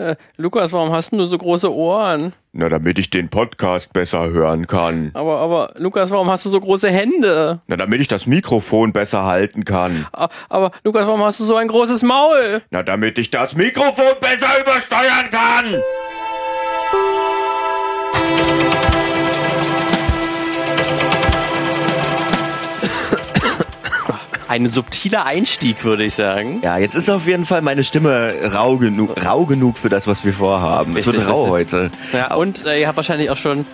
Äh, Lukas, warum hast du so große Ohren? Na, damit ich den Podcast besser hören kann. Aber, aber, Lukas, warum hast du so große Hände? Na, damit ich das Mikrofon besser halten kann. Aber, Lukas, warum hast du so ein großes Maul? Na, damit ich das Mikrofon besser übersteuern kann. Ein subtiler Einstieg, würde ich sagen. Ja, jetzt ist auf jeden Fall meine Stimme rau genug, rau genug für das, was wir vorhaben. Es wird rau heute. Ja, und äh, ihr habt wahrscheinlich auch schon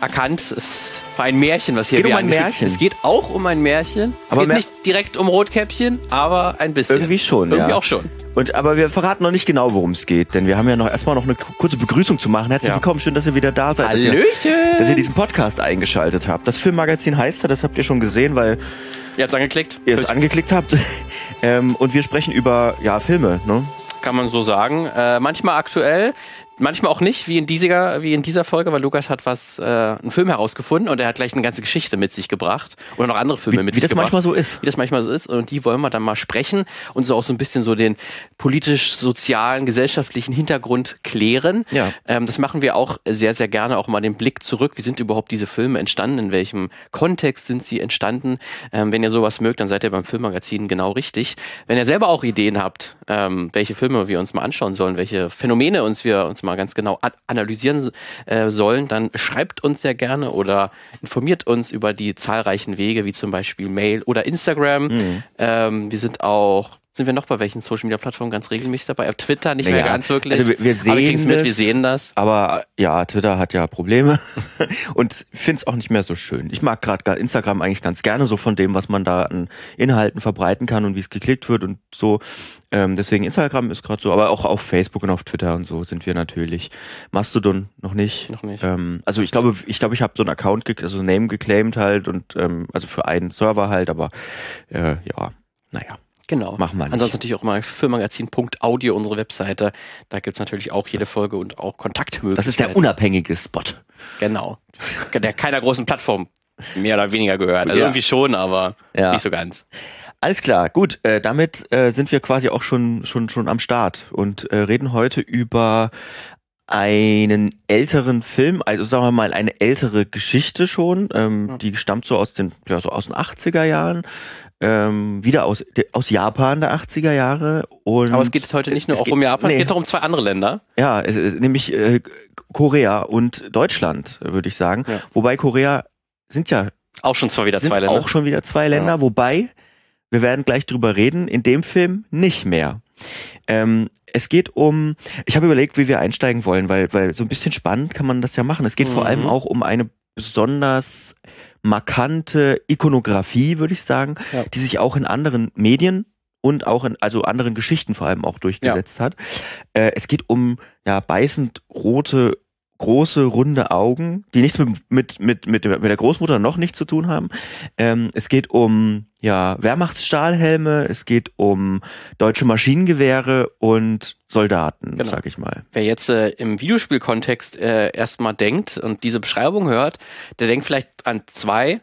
erkannt, es war ein Märchen, was hier geht um ein Märchen. Es geht auch um ein Märchen. Es Aber geht mehr- nicht direkt um Rotkäppchen, aber ein bisschen. Irgendwie schon, Irgendwie ja. auch schon. Und aber wir verraten noch nicht genau, worum es geht, denn wir haben ja noch erstmal noch eine kurze Begrüßung zu machen. Herzlich Ja. willkommen, schön, dass ihr wieder da seid. Dass ihr, Hallöchen! dass ihr diesen Podcast eingeschaltet habt. Das Filmmagazin heißt er, das habt ihr schon gesehen, weil Ihr habt's angeklickt. ihr es angeklickt habt. ähm, und wir sprechen über ja Filme, ne? Kann man so sagen. Äh, manchmal aktuell, manchmal auch nicht, wie in dieser, wie in dieser Folge, weil Lukas hat was, äh, einen Film herausgefunden und er hat gleich eine ganze Geschichte mit sich gebracht. Oder noch andere Filme Wie, mit wie sich das gebracht. manchmal so ist. wie das manchmal so ist. Und die wollen wir dann mal sprechen und so auch so ein bisschen so den politisch-sozialen, gesellschaftlichen Hintergrund klären. Ja. Ähm, das machen wir auch sehr, sehr gerne, auch mal den Blick zurück. Wie sind überhaupt diese Filme entstanden? In welchem Kontext sind sie entstanden? Ähm, wenn ihr sowas mögt, dann seid ihr beim Filmmagazin genau richtig. Wenn ihr selber auch Ideen habt, ähm, welche Filme wir uns mal anschauen sollen, welche Phänomene uns wir uns mal ganz genau analysieren äh, sollen, dann schreibt uns sehr gerne oder informiert uns über die zahlreichen Wege, wie zum Beispiel Mail oder Instagram. Mhm. Ähm, wir sind auch, sind wir noch bei welchen Social Media Plattformen ganz regelmäßig dabei? Auf Twitter nicht mehr Naja, ganz wirklich. also wir- wir sehen kriegen's mit, das. wir sehen das. Aber ja, Twitter hat ja Probleme und finde es auch nicht mehr so schön. Ich mag gerade Instagram eigentlich ganz gerne, so von dem, was man da an Inhalten verbreiten kann und wie es geklickt wird und so. Ähm, deswegen Instagram ist gerade so, aber auch auf Facebook und auf Twitter und so sind wir natürlich. Mastodon noch nicht. Noch nicht. Ähm, also ich glaube, ich glaube, ich habe so einen Account, also Name geclaimed halt und ähm, also für einen Server halt, aber äh, ja, naja. Genau. Machen wir nicht. Ansonsten natürlich auch immer filmmagazin.audio, unsere Webseite. Da gibt's natürlich auch jede Folge und auch Kontaktmöglichkeiten. Das ist der unabhängige Spot. Genau. Der keiner großen Plattform mehr oder weniger gehört. Also Ja. irgendwie schon, aber Ja. nicht so ganz. Alles klar, gut. Äh, damit äh, sind wir quasi auch schon schon schon am Start und äh, reden heute über einen älteren Film, also sagen wir mal eine ältere Geschichte schon. Ähm, Ja. Die stammt so aus den ja so aus den 80er Jahren. Ähm, wieder aus de- aus Japan der 80er Jahre und Aber es geht heute nicht nur es auch geht- um Japan, es nee. geht noch um zwei andere Länder. ja, es, es, nämlich äh, Korea und Deutschland, würde ich sagen. Ja. Wobei Korea sind ja Auch schon zwar wieder zwei Länder. auch schon wieder zwei Länder, wobei wir werden gleich drüber reden, in dem Film nicht mehr. Ähm, es geht um, ich habe überlegt, wie wir einsteigen wollen, weil, weil so ein bisschen spannend kann man das ja machen. Es geht vor Mhm. allem auch um eine besonders markante Ikonografie, würde ich sagen, Ja. die sich auch in anderen Medien und auch in also anderen Geschichten vor allem auch durchgesetzt hat. Äh, es geht um ja beißend rote große runde Augen, die nichts mit mit mit mit, mit der Großmutter noch nichts zu tun haben. Ähm, es geht um ja Wehrmachtsstahlhelme, es geht um deutsche Maschinengewehre und Soldaten, Genau. sag ich mal. Wer jetzt äh, im Videospielkontext äh, erstmal denkt und diese Beschreibung hört, der denkt vielleicht an zwei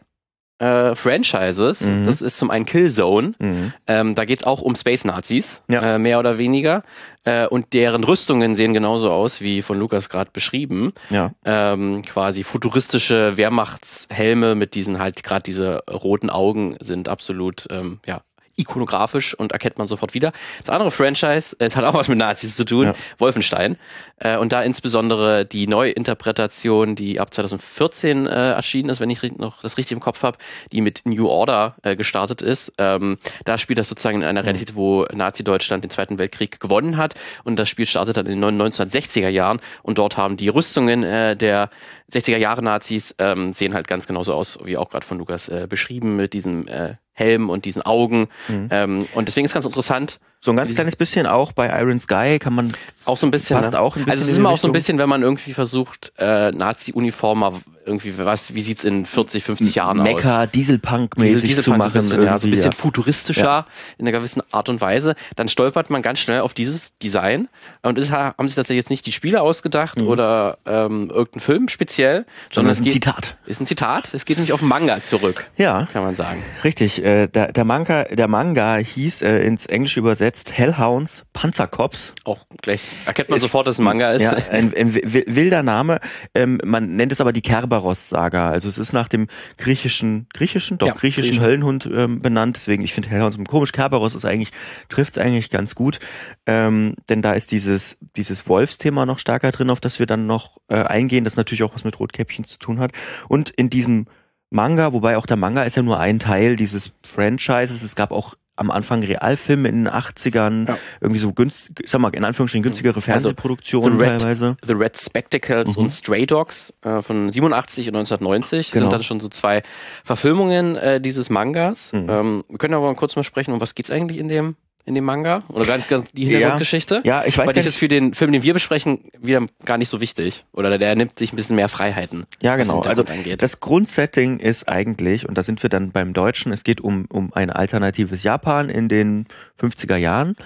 äh, Franchises. Mhm. Das ist zum einen Killzone. Mhm. Ähm, da geht's auch um Space-Nazis, Ja. äh, mehr oder weniger. Äh, und deren Rüstungen sehen genauso aus wie von Lukas gerade beschrieben. Ja. Ähm, quasi futuristische Wehrmachtshelme mit diesen halt gerade diese roten Augen sind absolut ähm, ja ikonografisch und erkennt man sofort wieder. Das andere Franchise, es hat auch was mit Nazis zu tun, Ja. Wolfenstein. Äh, und da insbesondere die Neuinterpretation, die ab 2014 äh, erschienen ist, wenn ich noch das richtig im Kopf habe, die mit New Order äh, gestartet ist. Ähm, da spielt das sozusagen in einer Mhm. Realität, wo Nazi-Deutschland den Zweiten Weltkrieg gewonnen hat. Und das Spiel startet dann in den 1960er Jahren. Und dort haben die Rüstungen äh, der 60er Jahre Nazis ähm, sehen halt ganz genauso aus, wie auch gerade von Lukas äh, beschrieben, mit diesem äh, Helm und diesen Augen. Mhm. Ähm, und deswegen ist ganz interessant, So ein ganz kleines bisschen auch bei Iron Sky kann man auch so ein bisschen. Passt ne? auch ein bisschen Also es ist immer auch so ein bisschen, wenn man irgendwie versucht, äh, Nazi-Uniformer irgendwie, was, wie sieht's in 40, 50 Jahren aus? Mecha Dieselpunk-mäßig diese zu machen. so ein bisschen, ja, so ein bisschen ja. futuristischer in einer gewissen Art und Weise, dann stolpert man ganz schnell auf dieses Design. Und ha- haben sich tatsächlich jetzt nicht die Spieler ausgedacht oder ähm, irgendein Film speziell, Mhm. Sondern es ist ein Zitat. Ist ein Zitat. Es geht nämlich auf Manga zurück, Ja, kann man sagen. richtig. Äh, der, der Manga, der Manga hieß äh, ins Englische übersetzt übersetzt Hellhounds, Panzercops. Auch gleich erkennt man ist, sofort, dass es ein Manga ist. Ja, ein, ein wilder Name. Ähm, man nennt es aber die Kerberos-Saga. Also es ist nach dem griechischen, griechischen, doch ja, griechischen Griechisch. Höllenhund ähm, benannt. Deswegen, ich finde Hellhounds komisch. Kerberos ist eigentlich, trifft's eigentlich ganz gut. Ähm, denn da ist dieses, dieses Wolfsthema noch stärker drin, auf das wir dann noch äh, eingehen, das natürlich auch was mit Rotkäppchen zu tun hat. Und in diesem Manga, wobei auch der Manga ist ja nur ein Teil dieses Franchises. Es gab auch am Anfang Realfilme in den 80ern, ja. irgendwie so günstig, sag mal, in Anführungsstrichen günstigere also Fernsehproduktionen also, teilweise. The Red Spectacles mhm. und Stray Dogs äh, von 87 und 1990 genau. sind dann schon so zwei Verfilmungen äh, dieses Mangas. Mhm. Ähm, wir können aber mal kurz mal sprechen, um was geht's eigentlich in dem in dem Manga? Oder ganz, ganz die Hintergrundgeschichte? Ja, ja ich weiß Weil das ist für den Film, den wir besprechen, wieder gar nicht so wichtig. Oder der nimmt sich ein bisschen mehr Freiheiten. Ja, genau. Also angeht. das Grundsetting ist eigentlich, und da sind wir dann beim Deutschen, es geht um, um ein alternatives Japan in den 50er Jahren,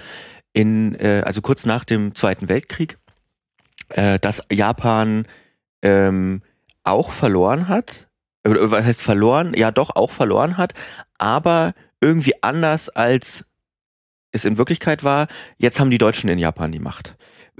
in, äh, also kurz nach dem Zweiten Weltkrieg, äh, dass Japan ähm, auch verloren hat. Was heißt verloren? Ja, doch auch verloren hat, aber irgendwie anders als es in Wirklichkeit war, jetzt haben die Deutschen in Japan die Macht.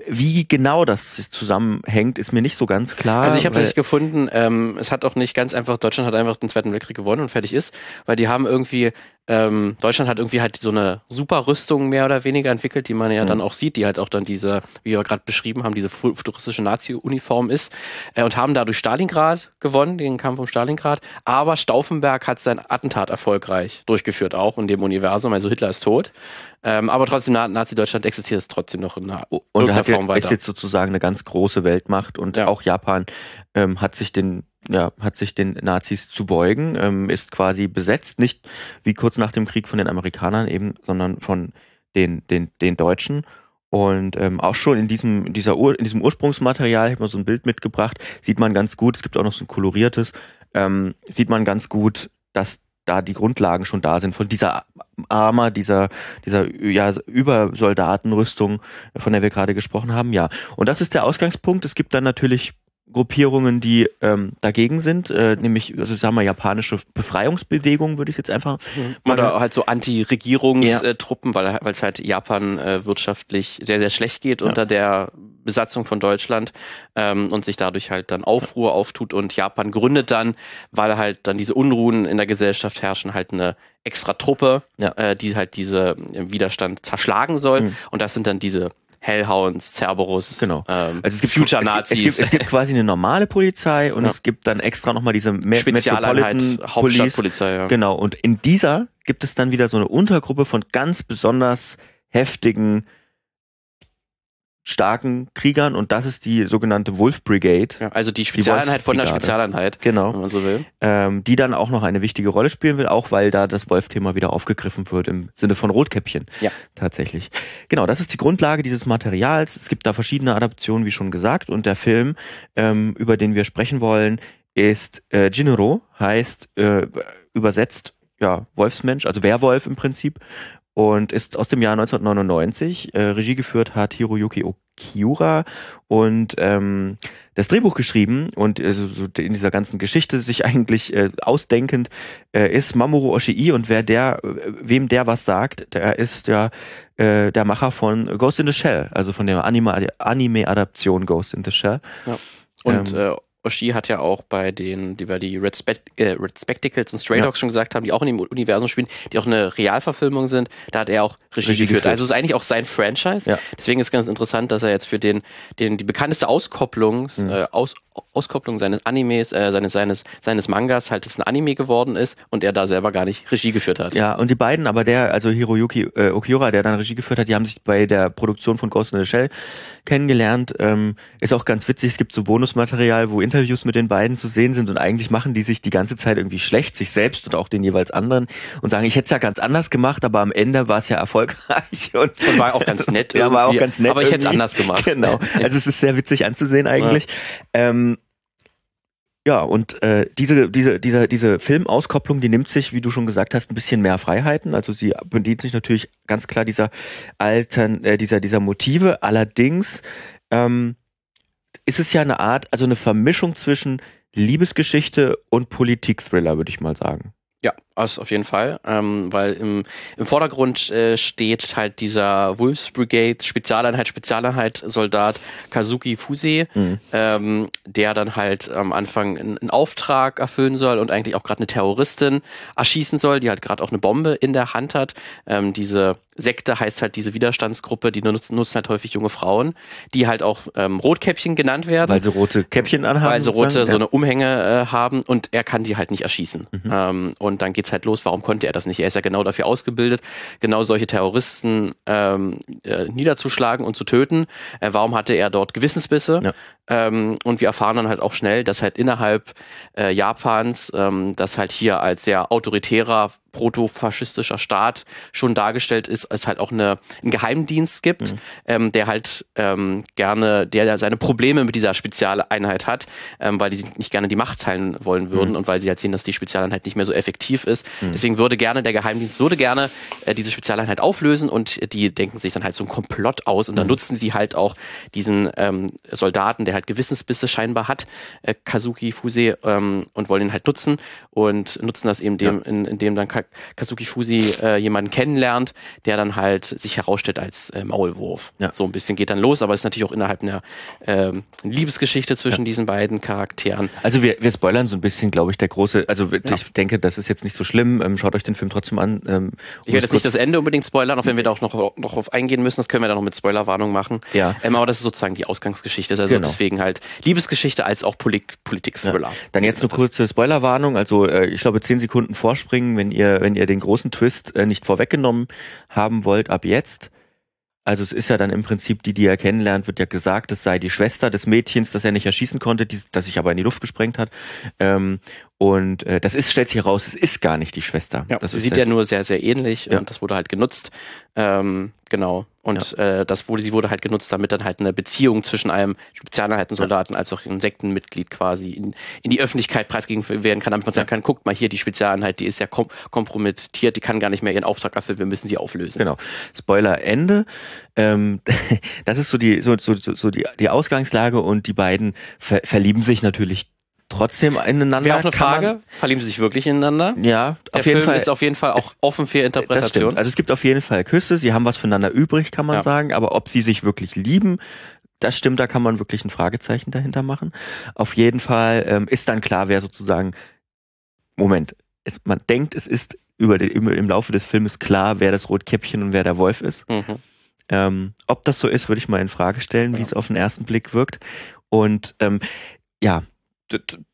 Wie genau das zusammenhängt, ist mir nicht so ganz klar. Also ich habe nicht gefunden, ähm, es hat auch nicht ganz einfach, Deutschland hat einfach den Zweiten Weltkrieg gewonnen und fertig ist, weil die haben irgendwie ähm, Deutschland hat irgendwie halt so eine super Rüstung mehr oder weniger entwickelt, die man ja mhm. dann auch sieht, die halt auch dann diese, wie wir gerade beschrieben haben, diese futuristische Nazi-Uniform ist äh, und haben dadurch Stalingrad gewonnen, den Kampf um Stalingrad. Aber Stauffenberg hat sein Attentat erfolgreich durchgeführt, auch in dem Universum. Also Hitler ist tot. Ähm, aber trotzdem, Nazi-Deutschland existiert es trotzdem noch in einer und hat Form weiter. ist jetzt sozusagen eine ganz große Weltmacht und ja. auch Japan ähm, hat sich den ja, hat sich den Nazis zu beugen, ähm, ist quasi besetzt, nicht wie kurz nach dem Krieg von den Amerikanern eben, sondern von den, den, den Deutschen. Und ähm, auch schon in diesem, dieser Ur, in diesem Ursprungsmaterial, ich habe mal so ein Bild mitgebracht, sieht man ganz gut, es gibt auch noch so ein koloriertes, ähm, sieht man ganz gut, dass da die Grundlagen schon da sind von dieser Armer, dieser, dieser ja, Übersoldatenrüstung, von der wir gerade gesprochen haben, ja. Und das ist der Ausgangspunkt. Es gibt dann natürlich Gruppierungen, die ähm, dagegen sind, äh, nämlich, also sagen wir, japanische Befreiungsbewegungen, würde ich jetzt einfach. Mhm. Oder halt so Anti-Regierungstruppen, ja. weil es halt Japan äh, wirtschaftlich sehr, sehr schlecht geht ja. unter der Besatzung von Deutschland ähm, und sich dadurch halt dann Aufruhr auftut und Japan gründet dann, weil halt dann diese Unruhen in der Gesellschaft herrschen, halt eine extra Truppe, ja. äh, die halt diese Widerstand zerschlagen soll. Mhm. Und das sind dann diese Hellhounds, Cerberus, genau. Ähm, also es gibt Future Nazis. Es, gibt, es gibt quasi eine normale Polizei und ja. es gibt dann extra nochmal diese Me Spezialeinheit, Hauptstadtpolizei. Ja. Genau. Und in dieser gibt es dann wieder so eine Untergruppe von ganz besonders heftigen starken Kriegern und das ist die sogenannte Wolf Brigade. Ja, also die Spezialeinheit die von der Spezialeinheit, genau, wenn man so will. Ähm, die dann auch noch eine wichtige Rolle spielen will, auch weil da das Wolf-Thema wieder aufgegriffen wird im Sinne von Rotkäppchen. Ja. Tatsächlich. Genau, das ist die Grundlage dieses Materials. Es gibt da verschiedene Adaptionen, wie schon gesagt, und der Film, ähm, über den wir sprechen wollen, ist äh, Jinro, heißt äh, übersetzt ja, Wolfsmensch, also Werwolf im Prinzip und ist aus dem Jahr 1999. Äh, Regie geführt hat Hiroyuki Okiura und ähm, das Drehbuch geschrieben und äh, so in dieser ganzen Geschichte sich eigentlich äh, ausdenkend äh, ist Mamoru Oshii und wer der, äh, wem der was sagt, der ist ja äh, der Macher von Ghost in the Shell, also von der Anime-Adaption Ghost in the Shell. Ja. Und ähm, äh, Oshii hat ja auch bei den, die wir die Red, Spe äh, Red Spectacles und Stray Dogs ja. schon gesagt haben, die auch in dem Universum spielen, die auch eine Realverfilmung sind, da hat er auch Regie, Regie geführt. geführt. Also ist eigentlich auch sein Franchise. Ja. Deswegen ist ganz interessant, dass er jetzt für den, den die bekannteste Auskopplung, mhm. äh, Aus, Auskopplung seines Animes, äh, seines, seines, seines Mangas halt ein Anime geworden ist und er da selber gar nicht Regie geführt hat. Ja, und die beiden, aber der, also Hiroyuki äh, Okiura, der dann Regie geführt hat, die haben sich bei der Produktion von Ghost in the Shell kennengelernt. Ähm, ist auch ganz witzig, es gibt so Bonusmaterial, wo Interviews mit den beiden zu sehen sind und eigentlich machen die sich die ganze Zeit irgendwie schlecht, sich selbst und auch den jeweils anderen und sagen, ich hätte es ja ganz anders gemacht, aber am Ende war es ja erfolgreich. Und, und war auch ganz nett. ja, war auch ganz nett. Aber ich hätte es anders gemacht. Genau. Also es ist sehr witzig anzusehen eigentlich. Ja. Ähm, ja, und äh, diese, diese, diese, diese Filmauskopplung, die nimmt sich, wie du schon gesagt hast, ein bisschen mehr Freiheiten. Also sie bedient sich natürlich ganz klar dieser alten, äh, dieser, dieser Motive. Allerdings ähm, ist es ja eine Art, also eine Vermischung zwischen Liebesgeschichte und Politik-Thriller, würde ich mal sagen. Ja, Also auf jeden Fall, ähm, weil im, im Vordergrund äh, steht halt dieser Wolves Brigade Spezialeinheit, Spezialeinheit Soldat Kazuki Fuse, mhm. ähm, der dann halt am Anfang einen, Auftrag erfüllen soll und eigentlich auch gerade eine Terroristin erschießen soll, die halt gerade auch eine Bombe in der Hand hat. Ähm, diese Sekte heißt halt diese Widerstandsgruppe, die nutzen, nutzen halt häufig junge Frauen, die halt auch ähm, Rotkäppchen genannt werden. Weil sie rote Käppchen anhaben. Weil sie rote, so eine Umhänge äh, haben und er kann die halt nicht erschießen. Mhm. Ähm, und dann geht's halt los, warum konnte er das nicht? Er ist ja genau dafür ausgebildet, genau solche Terroristen ähm, äh, niederzuschlagen und zu töten. Äh, warum hatte er dort Gewissensbisse? Ja. Ähm, und wir erfahren dann halt auch schnell, dass halt innerhalb äh, Japans ähm, das halt hier als sehr autoritärer protofaschistischer Staat schon dargestellt ist, als halt auch eine, einen Geheimdienst gibt, mhm. ähm, der halt ähm, gerne, der seine Probleme mit dieser Spezialeinheit hat, ähm, weil die nicht gerne die Macht teilen wollen würden mhm. und weil sie halt sehen, dass die Spezialeinheit nicht mehr so effektiv ist. Mhm. Deswegen würde gerne der Geheimdienst würde gerne äh, diese Spezialeinheit auflösen und die denken sich dann halt so ein Komplott aus und dann mhm. nutzen sie halt auch diesen ähm, Soldaten, der halt Gewissensbisse scheinbar hat, äh, Kazuki Fuse, ähm, und wollen ihn halt nutzen und nutzen das eben dem, ja. in, in dem dann Kazuki Fusi äh, jemanden kennenlernt, der dann halt sich herausstellt als äh, Maulwurf. Ja. So ein bisschen geht dann los, aber es ist natürlich auch innerhalb einer äh, Liebesgeschichte zwischen ja. diesen beiden Charakteren. Also wir, wir spoilern so ein bisschen, glaube ich, der große, also ja. ich denke, das ist jetzt nicht so schlimm. Ähm, schaut euch den Film trotzdem an. Ähm, ich werde jetzt nicht das Ende unbedingt spoilern, auch wenn wir da auch noch, noch auf eingehen müssen, das können wir dann noch mit Spoilerwarnung machen. Ja. Ähm, aber das ist sozusagen die Ausgangsgeschichte. Also genau. deswegen halt Liebesgeschichte als auch Politik-Thriller. Ja. Dann jetzt eine kurze Spoilerwarnung. Also äh, ich glaube zehn Sekunden vorspringen, wenn ihr wenn ihr den großen Twist äh, nicht vorweggenommen haben wollt, ab jetzt. Also es ist ja dann im Prinzip die, die er kennenlernt, wird ja gesagt, es sei die Schwester des Mädchens, das er nicht erschießen konnte, die, das sich aber in die Luft gesprengt hat. Ähm, und äh, das ist, stellt sich heraus, es ist gar nicht die Schwester. Ja, das sie sieht ja nur sehr, sehr ähnlich ja. und das wurde halt genutzt. Ähm, genau. Und ja. äh, das wurde, sie wurde halt genutzt, damit dann halt eine Beziehung zwischen einem Spezialeinheitensoldaten als auch einem Sektenmitglied quasi in, in die Öffentlichkeit preisgegeben werden kann, damit man sagen kann, guckt mal hier, die Spezialeinheit, die ist ja kom kompromittiert, die kann gar nicht mehr ihren Auftrag erfüllen, wir müssen sie auflösen. Genau. Spoiler Ende. Ähm, das ist so die, so, so, so die, die Ausgangslage und die beiden ver verlieben sich natürlich trotzdem ineinander. Wäre auch eine Frage, verlieben sie sich wirklich ineinander? Ja, Der auf jeden Film Fall. ist auf jeden Fall auch offen für Interpretation. Also es gibt auf jeden Fall Küsse, sie haben was voneinander übrig, kann man ja. sagen, aber ob sie sich wirklich lieben, das stimmt, da kann man wirklich ein Fragezeichen dahinter machen. Auf jeden Fall ähm, ist dann klar, wer sozusagen, Moment, es, man denkt, es ist über, die, über im Laufe des Filmes klar, wer das Rotkäppchen und wer der Wolf ist. Mhm. Ähm, ob das so ist, würde ich mal in Frage stellen, ja. wie es auf den ersten Blick wirkt. Und ähm, ja,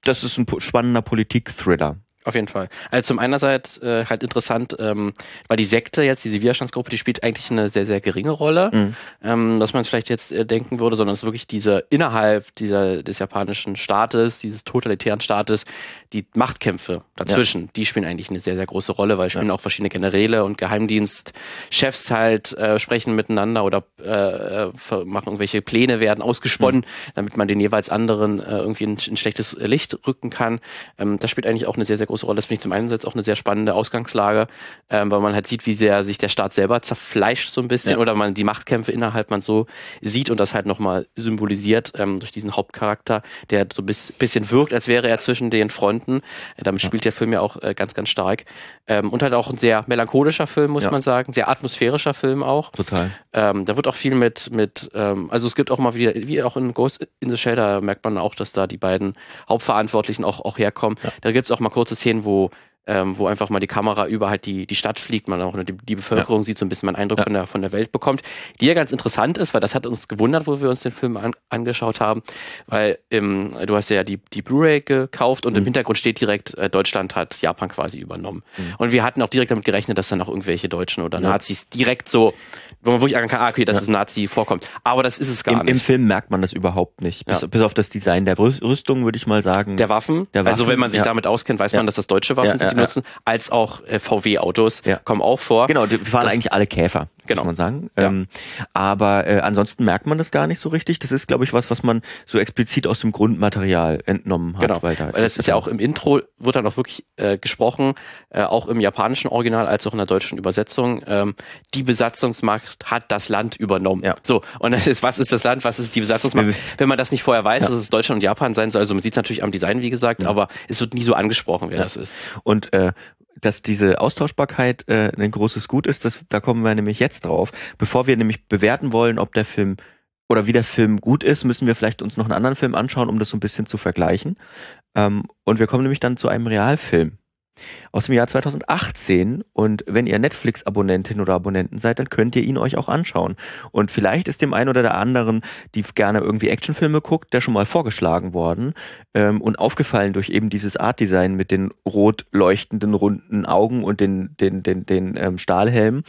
das ist ein spannender Politik-Thriller. Auf jeden Fall. Also zum einerseits äh, halt interessant, ähm, weil die Sekte jetzt, diese Widerstandsgruppe, die spielt eigentlich eine sehr, sehr geringe Rolle, mhm. ähm, dass man es vielleicht jetzt äh, denken würde, sondern es ist wirklich diese innerhalb dieser des japanischen Staates, dieses totalitären Staates, die Machtkämpfe dazwischen, ja. die spielen eigentlich eine sehr, sehr große Rolle, weil spielen ja. auch verschiedene Generäle und Geheimdienstchefs halt äh, sprechen miteinander oder äh, machen irgendwelche Pläne werden ausgesponnen, mhm. damit man den jeweils anderen äh, irgendwie ein, ein schlechtes Licht rücken kann. Ähm, das spielt eigentlich auch eine sehr, sehr große große Rolle. Das finde ich zum einen auch eine sehr spannende Ausgangslage, ähm, weil man halt sieht, wie sehr sich der Staat selber zerfleischt so ein bisschen ja. oder man die Machtkämpfe innerhalb man so sieht und das halt nochmal symbolisiert ähm, durch diesen Hauptcharakter, der so ein bisschen wirkt, als wäre er zwischen den Fronten. Äh, damit spielt der Film ja auch äh, ganz, ganz stark. Ähm, und halt auch ein sehr melancholischer Film, muss ja. man sagen, sehr atmosphärischer Film auch. Total. Ähm, da wird auch viel mit, mit ähm, also es gibt auch mal wieder, wie auch in Ghost in the Shelter merkt man auch, dass da die beiden Hauptverantwortlichen auch, auch herkommen. Ja. Da gibt es auch mal kurze Szenen, wo ähm, wo einfach mal die Kamera über halt die, die Stadt fliegt, man auch die, die Bevölkerung ja. sieht, so ein bisschen einen Eindruck ja. von, der, von der Welt bekommt, die ja ganz interessant ist, weil das hat uns gewundert, wo wir uns den Film an, angeschaut haben, weil im, du hast ja die, die Blu-ray gekauft und mhm. im Hintergrund steht direkt, äh, Deutschland hat Japan quasi übernommen. Mhm. Und wir hatten auch direkt damit gerechnet, dass dann auch irgendwelche Deutschen oder ja. Nazis direkt so, wo man wirklich sagen kann, ah, okay, dass es Nazi vorkommt. Aber das ist es gar Im, nicht. Im Film merkt man das überhaupt nicht. Bis, bis auf das Design der Rüstung, würde ich mal sagen. Der Waffen. Der Waffen. Also wenn man sich damit auskennt, weiß man, dass das deutsche Waffen sind, die nutzen, als auch äh, VW-Autos ja. kommen auch vor. Genau, die fahren das, eigentlich alle Käfer, genau. muss man sagen. Ja. Ähm, aber äh, ansonsten merkt man das gar nicht so richtig. Das ist, glaube ich, was, was man so explizit aus dem Grundmaterial entnommen hat. Genau, weil, da das ist ja auch im Intro, wird dann auch wirklich äh, gesprochen, äh, auch im japanischen Original als auch in der deutschen Übersetzung. Ähm, die Besatzungsmacht hat das Land übernommen. Ja. So, und das ist, was ist das Land, was ist die Besatzungsmacht? Wenn man das nicht vorher weiß, ja. dass es Deutschland und Japan sein soll, also man sieht es natürlich am Design, wie gesagt, aber es wird nie so angesprochen, wer das ist. Und äh, dass diese Austauschbarkeit äh, ein großes Gut ist, das, da kommen wir nämlich jetzt drauf. Bevor wir nämlich bewerten wollen, ob der Film oder wie der Film gut ist, müssen wir vielleicht uns noch einen anderen Film anschauen, um das so ein bisschen zu vergleichen. Ähm, und wir kommen nämlich dann zu einem Realfilm aus dem Jahr 2018. Und wenn ihr Netflix-Abonnentin oder Abonnenten seid, dann könnt ihr ihn euch auch anschauen. Und vielleicht ist dem einen oder der anderen, die gerne irgendwie Actionfilme guckt, der schon mal vorgeschlagen worden ähm, und aufgefallen durch eben dieses Artdesign mit den rot leuchtenden runden Augen und den den den den ähm, Stahlhelm